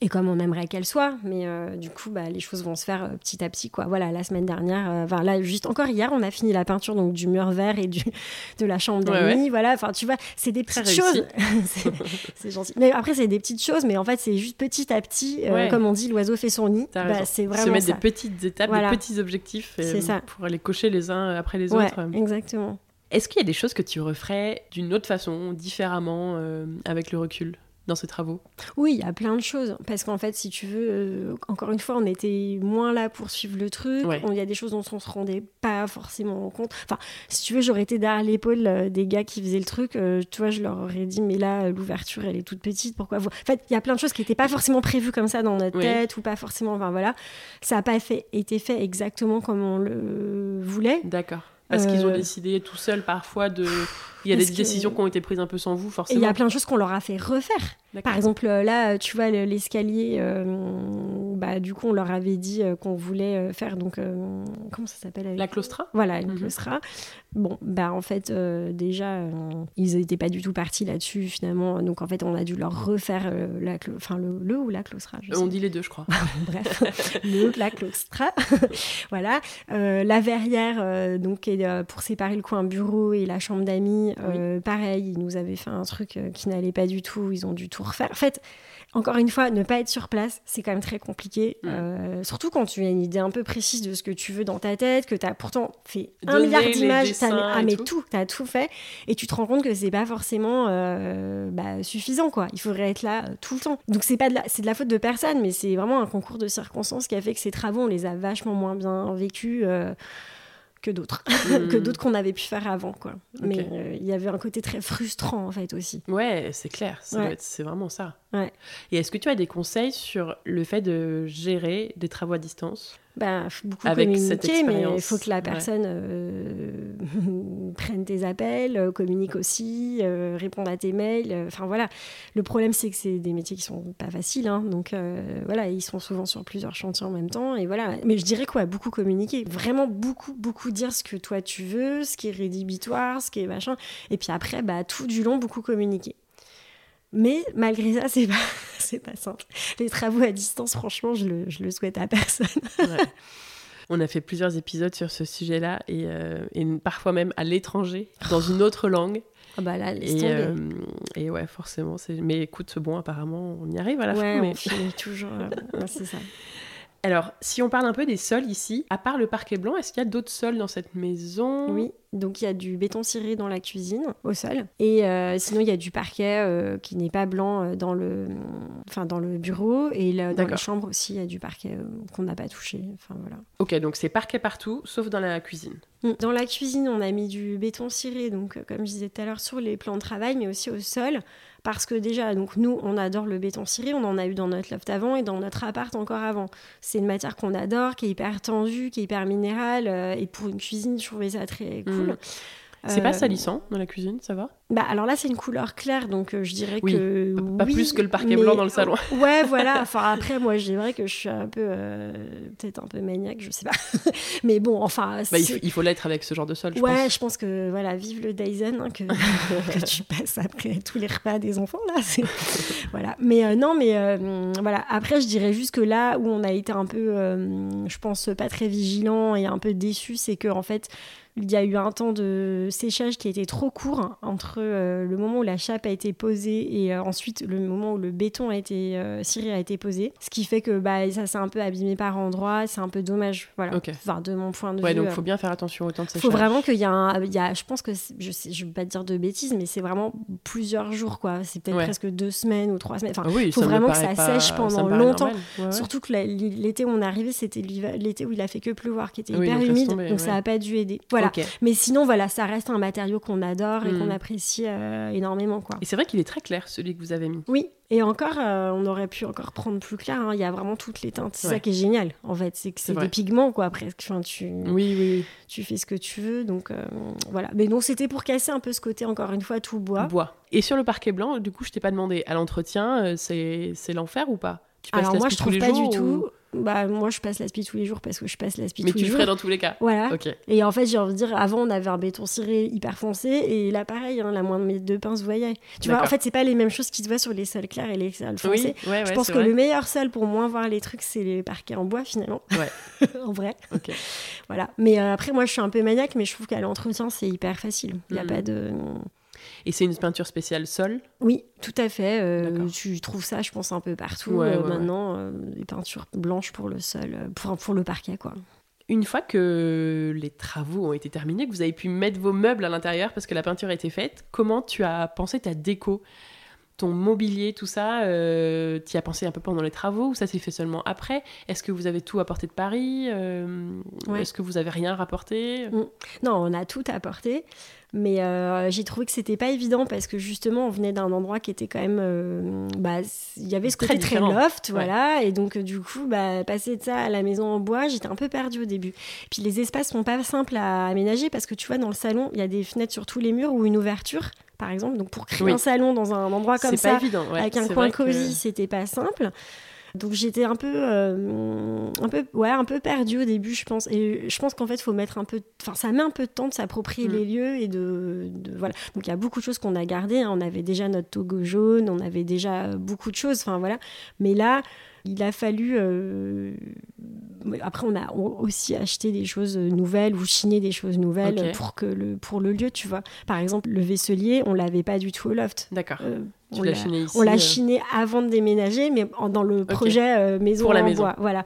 et comme on aimerait qu'elle soit. Mais euh, du coup, bah, les choses vont se faire euh, petit à petit. Quoi. Voilà, la semaine dernière, enfin là, juste encore hier, on a fini la peinture donc, du mur vert et du, de la chambre d'amis. Voilà, enfin, tu vois, c'est des petites choses. c'est gentil. Mais après, c'est des petites choses, mais en fait, c'est juste petit à petit. Comme on dit, l'oiseau fait son nid. Bah, c'est vraiment. Se mettre des petites étapes, des petits objectifs ça. pour les cocher les uns après les autres. Exactement. Est-ce qu'il y a des choses que tu referais d'une autre façon, différemment, euh, avec le recul dans ces travaux? Oui, il y a plein de choses. Parce qu'en fait, si tu veux, euh, encore une fois, on était moins là pour suivre le truc. Il y a des choses dont on se rendait pas forcément compte. Enfin, si tu veux, j'aurais été derrière l'épaule euh, des gars qui faisaient le truc. tu vois, je leur aurais dit, mais là, l'ouverture, elle est toute petite. Pourquoi vous... En fait, il y a plein de choses qui n'étaient pas forcément prévues comme ça dans notre tête ou pas forcément. Enfin, voilà. Ça n'a pas fait, été fait exactement comme on le voulait. D'accord. Parce qu'ils ont euh, décidé tout seuls parfois de. Il y a des décisions qui ont été prises un peu sans vous, forcément. Et il y a plein de choses qu'on leur a fait refaire. Par exemple, euh, là, tu vois, l'escalier, euh, bah, du coup, on leur avait dit qu'on voulait faire, donc, comment ça s'appelle La claustra Voilà, une mhm. claustra. Bon, bah, en fait, déjà, ils n'étaient pas du tout partis là-dessus, finalement. Donc, en fait, on a dû leur refaire la enfin, le, le, ou la claustra. on dit les deux, je crois. Bref, le, la claustra. voilà. la verrière, donc, est euh, pour séparer le coin bureau et la chambre d'amis. Euh, pareil, ils nous avaient fait un truc euh, qui n'allait pas du tout. Ils ont dû tout refaire. En fait, encore une fois, ne pas être sur place, c'est quand même très compliqué. Mm. surtout quand tu as une idée un peu précise de ce que tu veux dans ta tête, que tu as pourtant fait un milliard d'images, tu as mis tout, tu as tout fait, et tu te rends compte que c'est pas forcément bah, suffisant. quoi. Il faudrait être là tout le temps. Donc c'est pas de la, c'est de la faute de personne, mais c'est vraiment un concours de circonstances qui a fait que ces travaux, on les a vachement moins bien vécus que d'autres, que hmm. d'autres qu'on avait pu faire avant, quoi. Mais euh, il y avait un côté très frustrant, en fait, aussi. Ouais, c'est clair, c'est vraiment ça. Ouais. Et est-ce que tu as des conseils sur le fait de gérer des travaux à distance? Bah, beaucoup Avec communiquer, mais il faut que la personne euh, prenne tes appels, euh, communique aussi, euh, réponde à tes mails. Enfin voilà. Le problème, c'est que c'est des métiers qui sont pas faciles. Hein, donc voilà, ils sont souvent sur plusieurs chantiers en même temps. Et voilà. Mais je dirais quoi Beaucoup communiquer. Vraiment beaucoup, beaucoup dire ce que toi tu veux, ce qui est rédhibitoire, ce qui est machin. Et puis après, bah, tout du long, beaucoup communiquer. Mais malgré ça, c'est pas, c'est pas simple. Les travaux à distance, franchement, je le, je le souhaite à personne. On a fait plusieurs épisodes sur ce sujet-là et, euh, et parfois même à l'étranger, dans une autre langue. Ah bah là, et, euh, et ouais, forcément. Mais écoute, bon, apparemment, on y arrive à la fin. Mais... on toujours. c'est ça. Alors, si on parle un peu des sols ici, à part le parquet blanc, est-ce qu'il y a d'autres sols dans cette maison? Oui, donc il y a du béton ciré dans la cuisine, au sol. Et euh, sinon, il y a du parquet euh, qui n'est pas blanc euh, dans le, enfin, dans le bureau. Et dans la chambre aussi, il y a du parquet qu'on n'a pas touché. Enfin, voilà. Ok, donc c'est parquet partout, sauf dans la cuisine. Mm. Dans la cuisine, on a mis du béton ciré, donc comme je disais tout à l'heure, sur les plans de travail, mais aussi au sol parce que déjà, donc nous, on adore le béton ciré, on en a eu dans notre loft avant et dans notre appart encore avant. C'est une matière qu'on adore, qui est hyper tendue, qui est hyper minérale, euh, et pour une cuisine, je trouvais ça très cool. Mm. C'est pas euh, salissant dans la cuisine, ça va? Bah alors là c'est une couleur claire donc euh, je dirais que pas plus que le parquet blanc dans le salon. ouais voilà enfin après moi je dirais que je suis un peu euh, peut-être un peu maniaque je sais pas mais bon enfin bah, il, faut l'être avec ce genre de sol je ouais pense. je pense que voilà vive le Dyson hein, que, que, tu passes après tous les repas des enfants là voilà mais euh, non mais voilà après je dirais juste que là où on a été un peu je pense pas très vigilant et un peu déçu c'est que en fait il y a eu un temps de séchage qui a été trop court entre euh, le moment où la chape a été posée et euh, ensuite le moment où le béton a été euh, ciré a été posé. Ce qui fait que bah, ça s'est un peu abîmé par endroits. C'est un peu dommage. Voilà. Enfin, de mon point de ouais, vue. donc il faut bien faire attention au temps de séchage. Il faut vraiment qu'il y a un. Il y a, je pense que. Je ne je veux pas dire de bêtises, mais c'est vraiment plusieurs jours. quoi. C'est peut-être presque deux semaines ou trois semaines. Enfin, il faut vraiment que ça sèche pendant longtemps. Surtout que l'été où on est arrivé, c'était l'été où il a fait que pleuvoir, qui était hyper humide. donc ça n'a pas dû aider. Voilà. Mais sinon, voilà, ça reste un matériau qu'on adore et qu'on hmm. apprécie euh, énormément. Quoi. Et c'est vrai qu'il est très clair, celui que vous avez mis. Oui, et encore, euh, on aurait pu encore prendre plus clair. Hein. Il y a vraiment toutes les teintes. C'est ça qui est génial, en fait. C'est que c'est des pigments, quoi, presque. Enfin, tu, oui, oui, tu fais ce que tu veux. Donc, euh, voilà. Mais non, c'était pour casser un peu ce côté, encore une fois, tout bois. Bois. Et sur le parquet blanc, du coup, je t'ai pas demandé, à l'entretien, c'est l'enfer ou pas? Tu Alors moi, je trouve pas du tout. Bah, moi, je passe l'aspi tous les jours parce que je passe l'aspi tous les jours. Mais tu le ferais dans tous les cas. Voilà. Et en fait, j'ai envie de dire, avant, on avait un béton ciré hyper foncé et là, pareil, hein, la moindre de mes deux pinces, voyez. Tu vois, en fait, c'est pas les mêmes choses qui se voient sur les sols clairs et les sols foncés. je pense que le meilleur sol pour moins voir les trucs, c'est les parquets en bois finalement. Ouais. en vrai. voilà. Mais euh, après, moi, je suis un peu maniaque, mais je trouve qu'à l'entretien, c'est hyper facile. Il n'y a mm. pas de. Et c'est une peinture spéciale sol Oui, tout à fait. Euh, tu trouves ça, je pense, un peu partout euh, maintenant. Euh, des peintures blanches pour le sol, pour, pour le parquet, quoi. Une fois que les travaux ont été terminés, que vous avez pu mettre vos meubles à l'intérieur parce que la peinture a été faite, comment tu as pensé ta déco? Ton mobilier, tout ça, euh, tu y as pensé un peu pendant les travaux ou ça s'est fait seulement après? Est-ce que vous avez tout apporté de Paris? Est-ce que vous avez rien rapporté? Mm. Non, on a tout apporté. Mais euh, j'ai trouvé que c'était pas évident parce que justement, on venait d'un endroit qui était quand même. Euh, bah, il y avait ce côté très, loft, voilà. Et donc, du coup, bah, passer de ça à la maison en bois, j'étais un peu perdue au début. Puis les espaces sont pas simples à aménager parce que tu vois, dans le salon, il y a des fenêtres sur tous les murs ou une ouverture par exemple. Donc pour créer un salon dans un endroit comme ça, avec un coin cosy, c'était pas simple. Donc j'étais un peu, euh, un peu, ouais, un peu perdue au début, je pense. Et je pense qu'en fait, faut mettre un peu, enfin, ça met un peu de temps de s'approprier mm. les lieux et de, voilà. Donc il y a beaucoup de choses qu'on a gardées. Hein. On avait déjà notre togo jaune, on avait déjà beaucoup de choses. Enfin voilà. Mais là, il a fallu. Euh, après, on a aussi acheté des choses nouvelles ou chiné des choses nouvelles pour, que le, pour le lieu, tu vois. Par exemple, le vaisselier, on l'avait pas du tout au loft. D'accord. Euh, on l'a chiné On l'a euh. chiné avant de déménager, mais dans le projet maison pour la maison. bois. Voilà.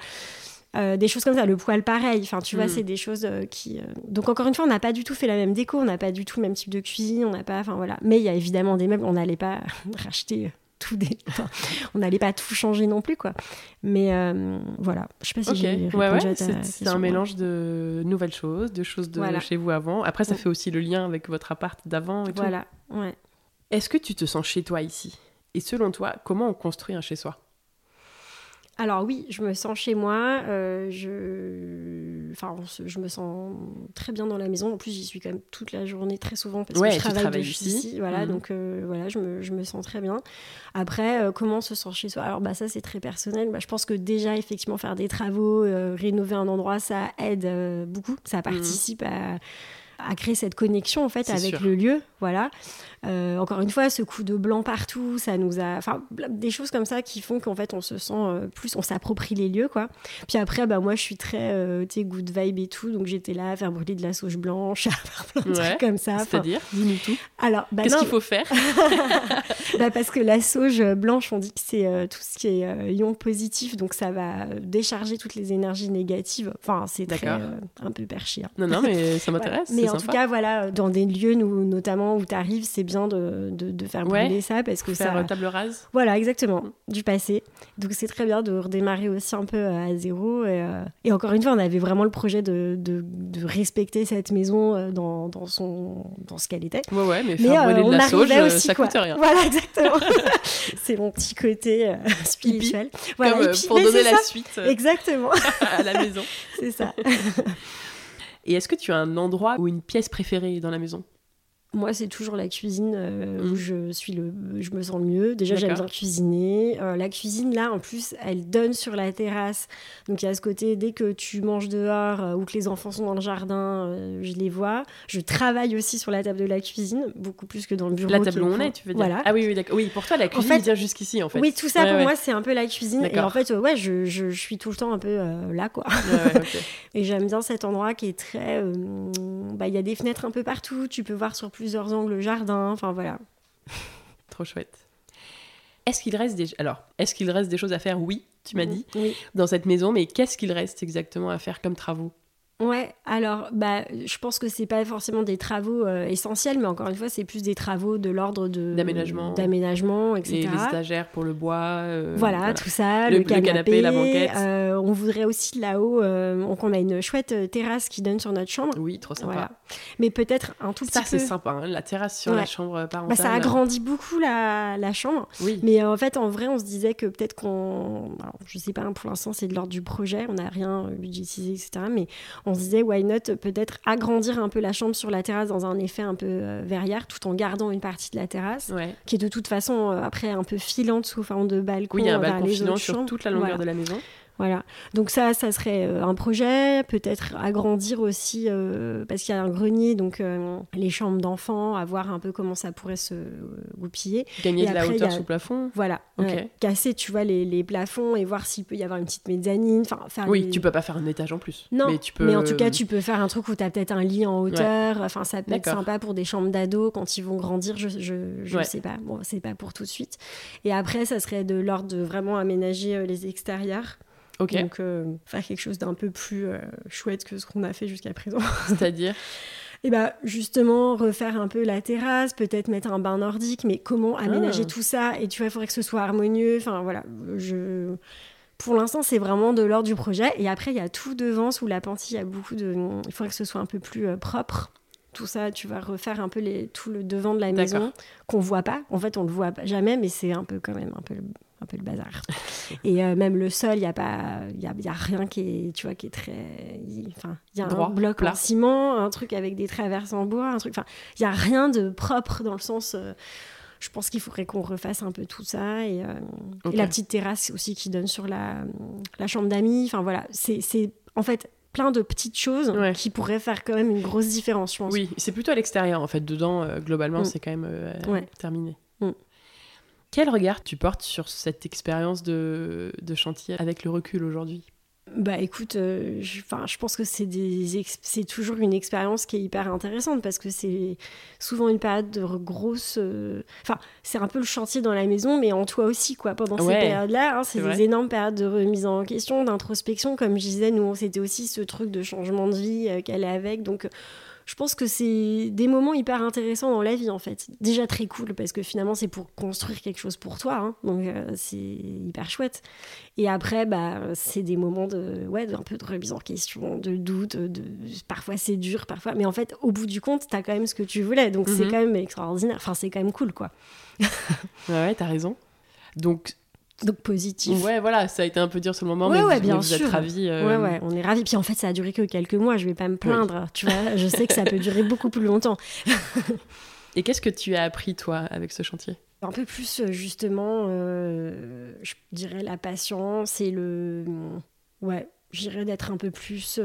des choses comme ça, le poêle pareil, enfin tu vois, hmm. c'est des choses qui... Donc encore une fois, on n'a pas du tout fait la même déco, on n'a pas du tout le même type de cuisine, on n'a pas... Enfin voilà, mais il y a évidemment des meubles, on n'allait pas racheter on n'allait pas tout changer non plus, quoi. Mais euh, voilà, je sais pas si j'ai C'est un mélange de nouvelles choses, de choses de chez vous avant. Après, ça fait aussi le lien avec votre appart d'avant et Voilà, ouais. Est-ce que tu te sens chez toi ici? Et selon toi, comment on construit un chez soi? Alors oui, je me sens chez moi. Euh, je... Enfin, je me sens très bien dans la maison. En plus, j'y suis quand même toute la journée, très souvent, parce que je travaille ici. Voilà, mhm. donc euh, voilà, je me, je me, sens très bien. Après, euh, comment se sent chez soi? Alors bah ça, c'est très personnel. Bah, je pense que déjà, effectivement, faire des travaux, rénover un endroit, ça aide beaucoup. Ça mhm. participe à à créer cette connexion en fait avec le lieu. Voilà. Euh, encore une fois, ce coup de blanc partout, ça nous a, enfin, des choses comme ça qui font qu'en fait, on se sent euh, plus, on s'approprie les lieux, quoi. Puis après, bah moi, je suis très, euh, tu sais, good vibe et tout, donc j'étais là à faire brûler de la sauge blanche, à faire plein de trucs comme ça. C'est-à-dire, dis-nous tout. Alors, bah qu'est-ce qu'il faut faire? Bah parce que la sauge blanche, on dit que c'est tout ce qui est ion positif, donc ça va décharger toutes les énergies négatives. Enfin, c'est très un peu perché. Hein. Non, non, mais ça m'intéresse. en tout cas, voilà, dans des lieux, nous, notamment où tu arrives, c'est bien de, de, faire brûler ça parce que faire ça. Euh, table rase. Voilà, exactement, du passé. Donc c'est très bien de redémarrer aussi un peu euh, à zéro. Et, euh, et encore une fois, on avait vraiment le projet de, respecter cette maison dans, dans, son, dans ce qu'elle était. Ouais, ouais, mais faire brûler de la sauge, aussi, ça coûte rien. Voilà, exactement. c'est mon petit côté spirituel. Voilà, Comme, pour donner la suite. Exactement. à la maison. c'est ça. Et est-ce que tu as un endroit ou une pièce préférée dans la maison? Moi, c'est toujours la cuisine euh, où mm. je suis le, je me sens le mieux. Déjà, j'aime bien cuisiner. Euh, la cuisine, là, en plus, elle donne sur la terrasse. Donc, il y a ce côté, dès que tu manges dehors euh, ou que les enfants sont dans le jardin, je les vois. Je travaille aussi sur la table de la cuisine, beaucoup plus que dans le bureau. La table où on est, tu veux dire Voilà. Ah oui, oui, d'accord. Oui, pour toi, la cuisine en fait, vient jusqu'ici, en fait. Oui, tout ça, pour moi, c'est un peu la cuisine. Et en fait, ouais, je, je, suis tout le temps un peu là, quoi. et j'aime bien cet endroit qui est très. Bah, il y a des fenêtres un peu partout. Tu peux voir sur plus plusieurs angles jardin, enfin voilà. Trop chouette. Est-ce qu'il reste des alors est-ce qu'il reste des choses à faire? Oui, tu m'as dit oui. dans cette maison, mais qu'est-ce qu'il reste exactement à faire comme travaux? Ouais, alors bah, je pense que c'est pas forcément des travaux euh, essentiels, mais encore une fois, c'est plus des travaux de l'ordre de d'aménagement, d'aménagement, etc. Les, les étagères pour le bois, euh, voilà, tout ça, le, canapé, la banquette. Euh, on voudrait aussi là-haut, on a une chouette terrasse qui donne sur notre chambre. Oui, trop sympa. Mais peut-être un tout petit peu. Ça c'est sympa, hein, la terrasse sur la chambre parentale. Bah, ça agrandit beaucoup la, la chambre. Oui. Mais en fait, en vrai, on se disait que peut-être qu'on, je sais pas, hein, pour l'instant, c'est de l'ordre du projet, on n'a rien budgétisé, etc. Mais on se disait, why not peut-être agrandir un peu la chambre sur la terrasse dans un effet un peu euh, verrière, tout en gardant une partie de la terrasse, qui est de toute façon euh, après un peu filante sous forme de balcon. Oui, il y a un balcon filant sur toute la longueur de la maison. Voilà. Donc ça, ça serait euh, un projet, peut-être agrandir aussi, euh, parce qu'il y a un grenier, donc euh, les chambres d'enfants, à voir un peu comment ça pourrait se goupiller. Gagner de la hauteur sous plafond Voilà. Casser, tu vois, les, les, plafonds et voir s'il peut y avoir une petite mezzanine. Enfin, faire oui, tu peux pas faire un étage en plus. Non, mais, tu peux... mais en tout cas, tu peux faire un truc où tu as peut-être un lit en hauteur. Enfin, ça peut être sympa pour des chambres d'ados quand ils vont grandir, je, je, je sais pas. Bon, c'est pas pour tout de suite. Et après, ça serait de l'ordre de vraiment aménager les extérieurs. Donc, euh, faire quelque chose d'un peu plus euh, chouette que ce qu'on a fait jusqu'à présent. C'est-à-dire Et bah justement, refaire un peu la terrasse, peut-être mettre un bain nordique, mais comment aménager ah. tout ça? Et tu vois, il faudrait que ce soit harmonieux. Enfin voilà, je... Pour l'instant, c'est vraiment de l'ordre du projet. Et après, il y a tout devant, sous la pantille, il y a beaucoup de... Il faudrait que ce soit un peu plus euh, propre tout ça, tu vas refaire un peu les, tout le devant de la maison qu'on voit pas. En fait, on le voit jamais, mais c'est un peu quand même un peu un peu le bazar. et euh, même le sol, il y a pas, il y a, y a, rien qui est, tu vois, qui est très, enfin, il y a un bloc en ciment, un truc avec des traverses en bois, un truc, enfin, il y a rien de propre dans le sens. Euh, je pense qu'il faudrait qu'on refasse un peu tout ça et, euh, la petite terrasse aussi qui donne sur la, la chambre d'amis. Enfin voilà, c'est en fait plein de petites choses qui pourraient faire quand même une grosse différence, je pense. Oui, c'est plutôt à l'extérieur en fait. Dedans, globalement, mm. c'est quand même terminé. Quel regard tu portes sur cette expérience de, de chantier avec le recul aujourd'hui? Bah écoute, euh, je, je pense que c'est, des c'est toujours une expérience qui est hyper intéressante parce que c'est souvent une période de grosse... Euh, enfin, c'est un peu le chantier dans la maison, mais en toi aussi, quoi. Pendant ces périodes-là, hein, c'est, des énormes périodes de remise en question, d'introspection. Comme je disais, nous, c'était aussi ce truc de changement de vie euh, qu'elle est avec. Donc je pense que c'est des moments hyper intéressants dans la vie en fait. Déjà très cool parce que finalement c'est pour construire quelque chose pour toi, hein. donc euh, c'est hyper chouette. Et après bah c'est des moments de ouais un peu de remise en question, de doute, de parfois c'est dur, parfois, mais en fait au bout du compte t'as quand même ce que tu voulais, donc c'est mhm. quand même extraordinaire. Enfin c'est quand même cool quoi. ouais, ouais t'as raison. Donc donc positif. Ouais, voilà, ça a été un peu dur sur le moment, mais ouais, vous, bien vous sûr. êtes ravis. Euh, ouais, ouais, on est ravis. Puis en fait, ça a duré que quelques mois, je vais pas me plaindre, tu vois. Je sais que ça peut durer beaucoup plus longtemps. Et qu'est-ce que tu as appris, toi, avec ce chantier? Un peu plus, euh, justement, euh, je dirais la patience et le. Ouais, je dirais d'être un peu plus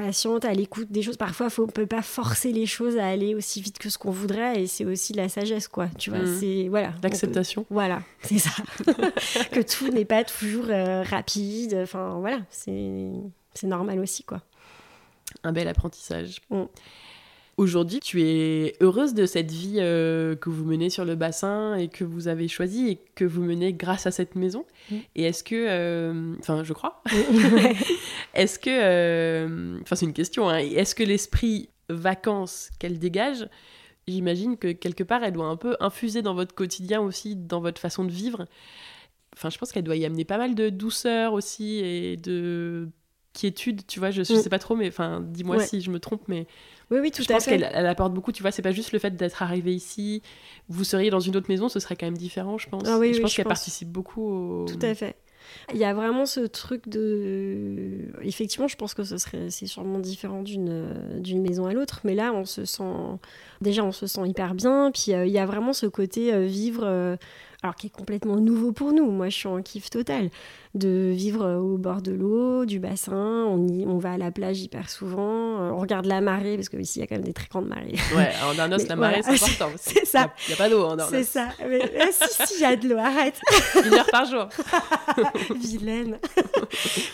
patiente, à l'écoute des choses. Parfois, on ne peut pas forcer les choses à aller aussi vite que ce qu'on voudrait, et c'est aussi la sagesse, quoi. Tu vois, mhm. c'est voilà. L'acceptation. Voilà, c'est ça. que tout n'est pas toujours euh, rapide. Enfin, voilà, c'est normal aussi, quoi. Un bel apprentissage. Mm. Aujourd'hui, tu es heureuse de cette vie euh, que vous menez sur le bassin et que vous avez choisi et que vous menez grâce à cette maison. Mm. Et est-ce que, euh, enfin, je crois, est-ce que, euh, enfin, c'est une question, hein, est-ce que l'esprit vacances qu'elle dégage, j'imagine que quelque part, elle doit un peu infuser dans votre quotidien aussi, dans votre façon de vivre. Enfin, je pense qu'elle doit y amener pas mal de douceur aussi et de quiétude, tu vois, je, je mm. sais pas trop, mais enfin, dis-moi si je me trompe, mais oui, oui, tout je pense qu'elle apporte beaucoup, tu vois, c'est pas juste le fait d'être arrivé ici, vous seriez dans une autre maison, ce serait quand même différent, je pense. Ah oui, je pense qu'elle participe beaucoup au... Tout à fait. Il y a vraiment ce truc de. Effectivement, je pense que ce serait, c'est sûrement différent d'une d'une maison à l'autre, mais là, on se sent déjà, on se sent hyper bien. Puis euh, il y a vraiment ce côté euh, vivre. Euh, alors qui est complètement nouveau pour nous. Moi, je suis en kiff total de vivre au bord de l'eau, du bassin. On, y, on va à la plage hyper souvent. Euh, on regarde la marée, parce qu'ici, il y a quand même des très grandes marées. Ouais, en Darnos, la marée, c'est important. C'est ça. Il n'y a, pas d'eau en Darnos. C'est ça. Mais, euh, si, si, il y a de l'eau, arrête. Une heure par jour. Vilaine.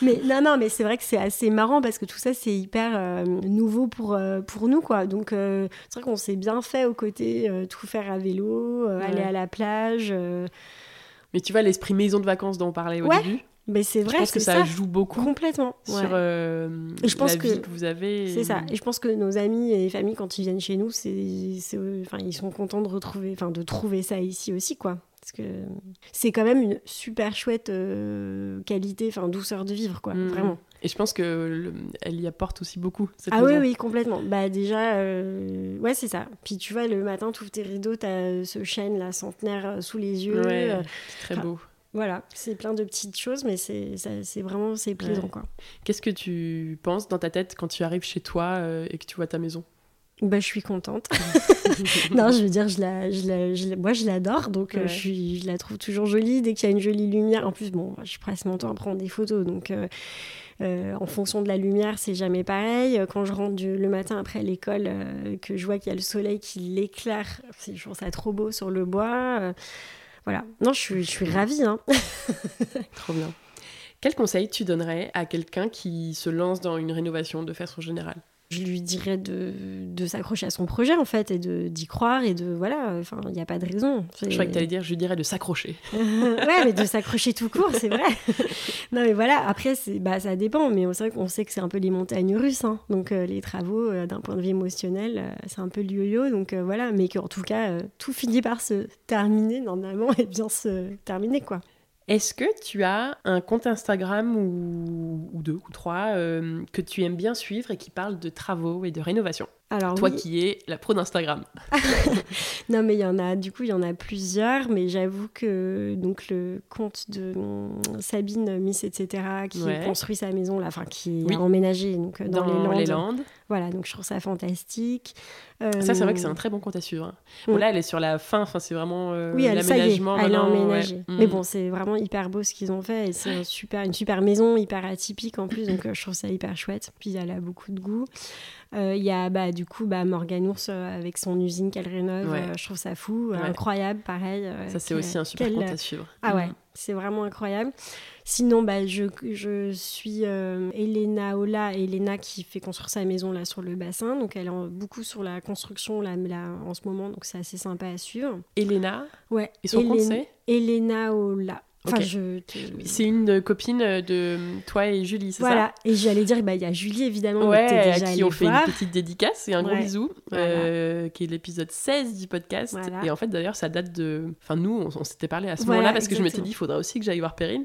mais non, non, mais c'est vrai que c'est assez marrant parce que tout ça, c'est hyper euh, nouveau pour, pour nous, quoi. Donc, c'est vrai qu'on s'est bien fait au côté tout faire à vélo, aller à la plage. Mais tu vois, l'esprit maison de vacances dont on parlait au début. Mais c'est vrai. Je pense que ça, joue beaucoup. Complètement. Sur euh, je pense la que, vie que vous avez. C'est ça. Et je pense que nos amis et familles, quand ils viennent chez nous, c'est, enfin, ils sont contents de retrouver, enfin, de trouver ça ici aussi, quoi. Parce que c'est quand même une super chouette euh, qualité, enfin, douceur de vivre, quoi. Mm. Vraiment. Et je pense que elle y apporte aussi beaucoup. Cette ah oui, oui, complètement. Bah déjà, euh, ouais, c'est ça. Puis tu vois, le matin, tu ouvres tes rideaux, tu as ce chêne, la centenaire, sous les yeux. Ouais, très beau. Voilà, c'est plein de petites choses, mais c'est vraiment c'est plaisant. quoi. Qu'est-ce que tu penses dans ta tête quand tu arrives chez toi euh, et que tu vois ta maison? Bah, je suis contente. non, je veux dire, je la, je la, moi, je l'adore, donc euh, je, suis, je la trouve toujours jolie. Dès qu'il y a une jolie lumière, en plus, bon, je passe mon temps à prendre des photos, donc euh, en fonction de la lumière, c'est jamais pareil. Quand je rentre le matin après l'école, que je vois qu'il y a le soleil qui l'éclaire, je trouve ça trop beau sur le bois. Voilà. Non, je suis, je suis ravie. Hein. Trop bien. Quel conseil tu donnerais à quelqu'un qui se lance dans une rénovation de façon générale? Je lui dirais de, de s'accrocher à son projet en fait et de d'y croire et de voilà enfin il n'y a pas de raison. Je crois que tu allais dire je lui dirais de s'accrocher. Ouais mais de s'accrocher tout court c'est vrai. Non mais voilà après c'est bah ça dépend mais c'est vrai qu'on sait que c'est un peu les montagnes russes hein. donc euh, les travaux euh, d'un point de vue émotionnel euh, c'est un peu le yo-yo. Donc voilà mais qu'en tout cas tout finit par se terminer normalement et bien se terminer quoi est-ce que tu as un compte Instagram ou, deux ou trois euh, que tu aimes bien suivre et qui parle de travaux et de rénovation? Alors, Toi qui es la pro d'Instagram. non, mais il y en a, du coup, il y en a plusieurs, mais j'avoue que donc, le compte de Sabine Miss, etc., qui construit sa maison, là, enfin, qui a emménagé donc, dans, les, Landes. Voilà, donc je trouve ça fantastique. Ça, c'est vrai que c'est un très bon compte à suivre. Hein. Bon, là, elle est sur la fin, enfin, c'est vraiment euh, oui, elle, l'aménagement. elle est emménagée. Mais mm. bon, c'est vraiment hyper beau ce qu'ils ont fait, et c'est super, une super maison, hyper atypique en plus, donc euh, je trouve ça hyper chouette. Puis elle a beaucoup de goût. Euh, il y a bah, du coup bah, Morgan Ours euh, avec son usine qu'elle rénove. Euh, je trouve ça fou, incroyable, pareil. ça, c'est aussi un super compte à suivre. Ah ouais, mm. c'est vraiment incroyable. Sinon, bah, je, je suis Elena Ola, Elena qui fait construire sa maison là sur le bassin. Donc, elle est beaucoup sur la construction là, là en ce moment. Donc, c'est assez sympa à suivre. Elena Ouais. Et son compte, c'est? Elena Ola. C'est une copine de toi et Julie, c'est voilà. ça Voilà, et j'allais dire, bah, il y a Julie évidemment, ouais, qui ont fait une petite dédicace et un gros bisou, euh, qui est l'épisode 16 du podcast. Et en fait, d'ailleurs, ça date de. Enfin, nous, on, s'était parlé à ce moment-là parce que je m'étais dit, il faudra aussi que j'aille voir Perrine.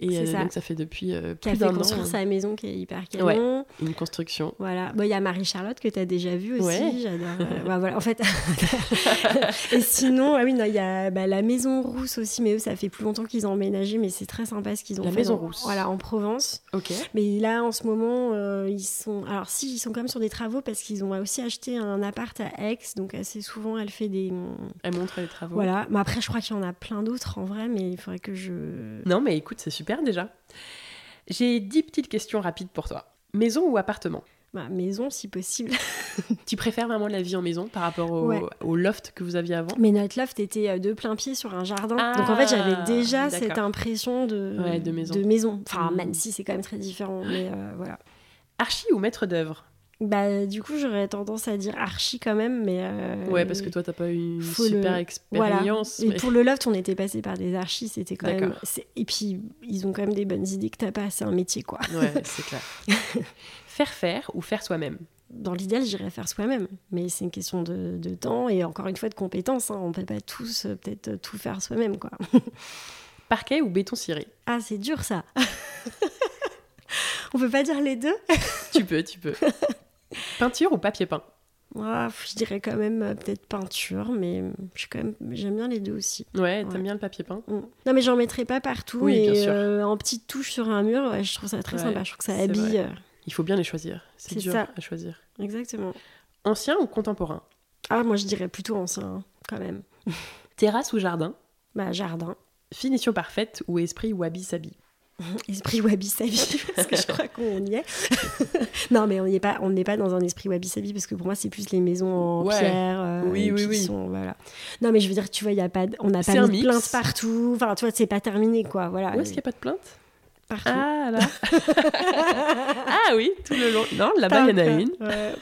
Et euh, ça. donc ça fait depuis euh, plus d'un an. Construire sa maison qui est hyper canon. une construction. Voilà. Il y a Marie-Charlotte que tu as déjà vue aussi. J'adore. Euh, bah, voilà. En fait. et sinon, ah oui, il y a bah, la maison rousse aussi, mais eux, ça fait plus longtemps qu'ils ont emménagé, mais c'est très sympa ce qu'ils ont la fait. La maison rousse. Voilà, en Provence. Ok. Mais là, en ce moment, ils sont. Alors, si, ils sont quand même sur des travaux parce qu'ils ont aussi acheté un appart à Aix. Donc, assez souvent, elle fait des. Elle montre les travaux. Voilà. Mais après, je crois qu'il y en a plein d'autres en vrai, mais il faudrait que je. Non, mais écoute, c'est super déjà. J'ai dix petites questions rapides pour toi. Maison ou appartement? Bah, maison si possible. tu préfères vraiment la vie en maison par rapport au, loft que vous aviez avant? Mais notre loft était euh, de plein pied sur un jardin. Donc en fait, j'avais ah, déjà cette impression de, de, maison. de, maison. Enfin, hmm. même si c'est quand même très différent. Mais euh, voilà. Archi ou maître d'œuvre? Bah, du coup, j'aurais tendance à dire archi quand même, mais. Euh, ouais, parce que toi, t'as pas eu une super expérience. Et pour le loft, on était passé par des archis, c'était quand même. Et puis, ils ont quand même des bonnes idées que t'as pas, c'est un métier, quoi. Ouais, c'est clair. faire faire ou faire soi-même? Dans l'idéal, j'irais faire soi-même, mais c'est une question de, temps et encore une fois de compétences. Hein. On peut pas tous euh, peut-être tout faire soi-même, quoi. Parquet ou béton ciré? Ah, c'est dur ça. on peut pas dire les deux? Tu peux, tu peux. Peinture ou papier peint? Je dirais quand même euh, peut-être peinture, mais quand même j'aime bien les deux aussi. Ouais, t'aimes bien le papier peint? Mm. Non, mais j'en mettrai pas partout. Oui, euh, en petite touche sur un mur, je trouve ça très sympa. Je trouve que ça habille. Euh. Il faut bien les choisir. C'est dur à choisir. Exactement. Ancien ou contemporain? Ah, moi je dirais plutôt ancien, hein, quand même. Terrasse ou jardin? Bah, jardin. Finition parfaite ou esprit wabi-sabi esprit wabi-sabi, parce que je crois qu'on y est. non, mais on n'est pas, on pas dans un esprit wabi-sabi, parce que pour moi, c'est plus les maisons en pierre. Euh, oui, oui, oui. Sont, voilà. Non, mais je veux dire, tu vois, y a pas, on n'a pas mis de plainte partout. Enfin, tu vois, c'est pas terminé, quoi. Voilà. Où est-ce qu'il n'y a pas de plainte ah là Ah oui, tout le long. Non, là-bas, il y en a une.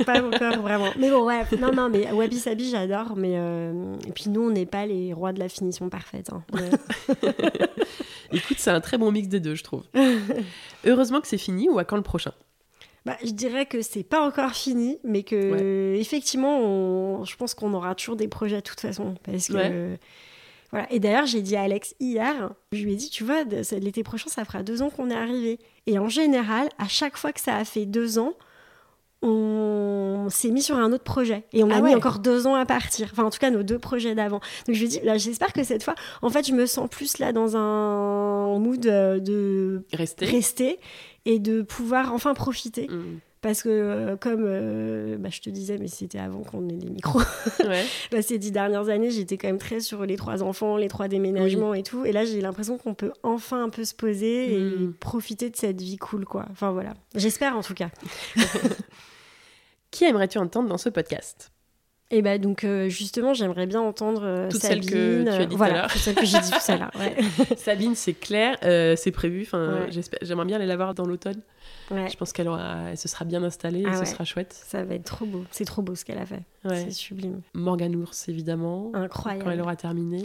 pas encore, vraiment. Mais bon, ouais. Non, non, mais Wabi Sabi, j'adore. Mais euh, Et puis nous, on n'est pas les rois de la finition parfaite. Hein. Écoute, c'est un très bon mix des deux, je trouve. Heureusement que c'est fini ou à quand le prochain? Bah, je dirais que c'est pas encore fini, mais que effectivement, je pense qu'on aura toujours des projets de toute façon, parce que voilà. Et d'ailleurs, j'ai dit à Alex hier, je lui ai dit, tu vois, l'été prochain, ça fera deux ans qu'on est arrivé. Et en général, à chaque fois que ça a fait deux ans, on s'est mis sur un autre projet et on a ah mis encore deux ans à partir. Enfin, en tout cas, nos deux projets d'avant. Donc, je lui dis, j'espère que cette fois, en fait, je me sens plus là dans un mood de rester, rester et de pouvoir enfin profiter. Mm. Parce que, euh, comme euh, bah, je te disais, mais c'était avant qu'on ait des micros, bah, ces dix dernières années, j'étais quand même très sur les trois enfants, les trois déménagements et tout. Et là, j'ai l'impression qu'on peut enfin un peu se poser et mm. profiter de cette vie cool, quoi. Enfin, voilà. J'espère en tout cas. Qui aimerais-tu entendre dans ce podcast? Et bah donc euh, justement j'aimerais bien entendre euh, Toutes Sabine. celles que tu as dit voilà, tout à l'heure. celles que j'ai dit tout à l'heure. Sabine c'est clair, euh, c'est prévu. Enfin j'aimerais bien aller la voir dans l'automne. Je pense qu'elle aura, elle se sera bien installée, et ah ce sera chouette. Ça va être trop beau. C'est trop beau ce qu'elle a fait. C'est sublime. Morgane Ours évidemment. Incroyable. Quand elle aura terminé.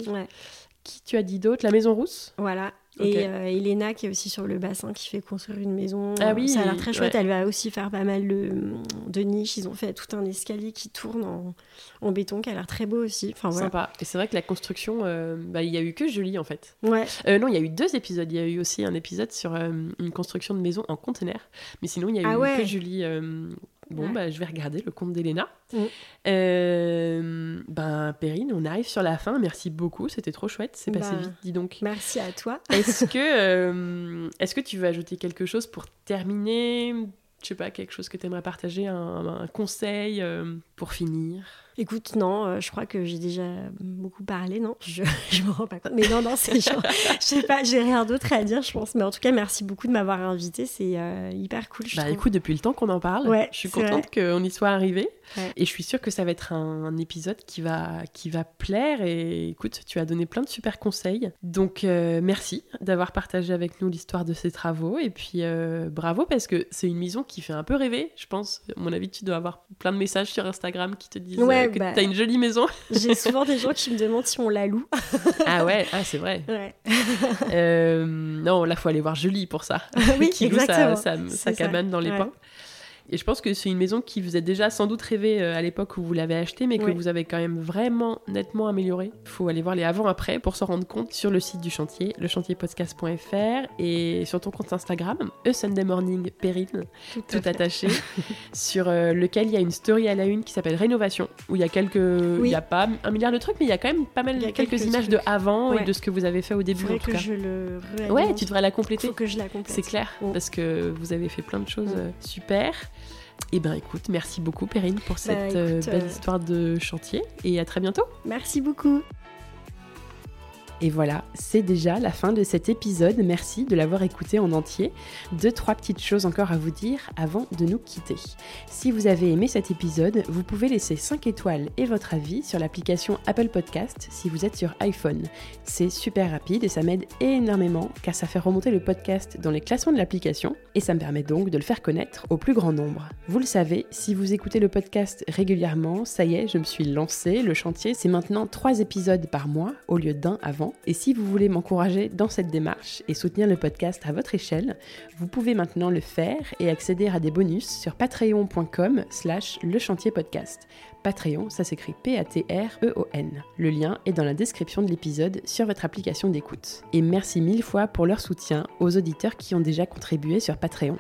Qui tu as dit d'autre? La Maison Rousse? Voilà. Et euh, Elena qui est aussi sur le bassin qui fait construire une maison. Ah oui, ça a l'air très chouette. Elle va aussi faire pas mal de, de, niches. Ils ont fait tout un escalier qui tourne en, en béton qui a l'air très beau aussi. Enfin, voilà. Sympa. Et c'est vrai que la construction, euh, bah, il y a eu que Julie en fait. Ouais. Euh, non, il y a eu deux épisodes. Il y a eu aussi un épisode sur une construction de maison en conteneur. Mais sinon, il y a ah eu que Julie Bon, bah, je vais regarder le compte d'Elena. Mm. Euh, ben, Perrine, on arrive sur la fin. Merci beaucoup, c'était trop chouette. C'est passé bah, vite, dis donc. Merci à toi. Est-ce que, euh, est-ce que tu veux ajouter quelque chose pour terminer? Je sais pas, quelque chose que tu aimerais partager, un, conseil euh, pour finir? Écoute, non, euh, je crois que j'ai déjà beaucoup parlé, non je, je me rends pas compte. Mais non, non, c'est genre, je sais pas, j'ai rien d'autre à dire, je pense. Mais en tout cas, merci beaucoup de m'avoir invité, c'est euh, hyper cool. bah écoute, depuis le temps qu'on en parle, je suis contente qu'on y soit arrivé. Et je suis sûre que ça va être un, épisode qui va, qui va plaire. Et écoute, tu as donné plein de super conseils. Donc euh, merci d'avoir partagé avec nous l'histoire de ces travaux. Et puis bravo parce que c'est une maison qui fait un peu rêver, je pense. À mon avis, tu dois avoir plein de messages sur Instagram qui te disent que bah, t'as une jolie maison. J'ai souvent des gens qui me demandent si on la loue. ah ouais, ah, c'est vrai. Ouais. Euh, non, là, faut aller voir Julie pour ça. oui, qui exactement. sa, sa, cabane dans les pins. Et je pense que c'est une maison qui vous a déjà sans doute rêvé euh, à l'époque où vous l'avez achetée, mais que vous avez quand même vraiment nettement amélioré. Il faut aller voir les avant-après pour s'en rendre compte sur le site du chantier, lechantierpodcast.fr et sur ton compte Instagram, A Sunday Morning Perrine, tout, attaché, sur euh, lequel il y a une story à la une qui s'appelle Rénovation, où il y a quelques. Il n'y a pas un milliard de trucs, mais il y a quand même pas mal quelques, images de avant et de ce que vous avez fait au début. En tout que je le Ouais, tu devrais la compléter. Faut que je la complète. C'est clair, parce que vous avez fait plein de choses euh, super. Eh bien écoute, merci beaucoup Perrine pour bah, cette euh, belle euh, histoire de chantier et à très bientôt. Merci beaucoup. Et voilà, c'est déjà la fin de cet épisode. Merci de l'avoir écouté en entier. Deux, trois petites choses encore à vous dire avant de nous quitter. Si vous avez aimé cet épisode, vous pouvez laisser 5 étoiles et votre avis sur l'application Apple Podcast si vous êtes sur iPhone. C'est super rapide et ça m'aide énormément car ça fait remonter le podcast dans les classements de l'application et ça me permet donc de le faire connaître au plus grand nombre. Vous le savez, si vous écoutez le podcast régulièrement, ça y est, je me suis lancé. Le chantier, c'est maintenant 3 épisodes par mois au lieu d'un avant. Et si vous voulez m'encourager dans cette démarche et soutenir le podcast à votre échelle, vous pouvez maintenant le faire et accéder à des bonus sur patreon.com slash le chantier podcast. Patreon, ça s'écrit P-A-T-R-E-O-N. Le lien est dans la description de l'épisode sur votre application d'écoute. Et merci mille fois pour leur soutien aux auditeurs qui ont déjà contribué sur Patreon.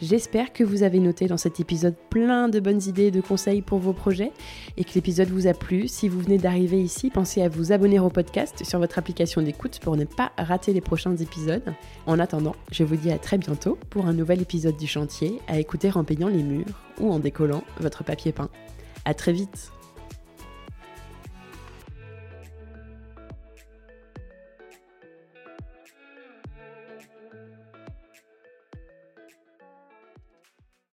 J'espère que vous avez noté dans cet épisode plein de bonnes idées et de conseils pour vos projets et que l'épisode vous a plu. Si vous venez d'arriver ici, pensez à vous abonner au podcast sur votre application d'écoute pour ne pas rater les prochains épisodes. En attendant, je vous dis à très bientôt pour un nouvel épisode du chantier à écouter en peignant les murs ou en décollant votre papier peint. À très vite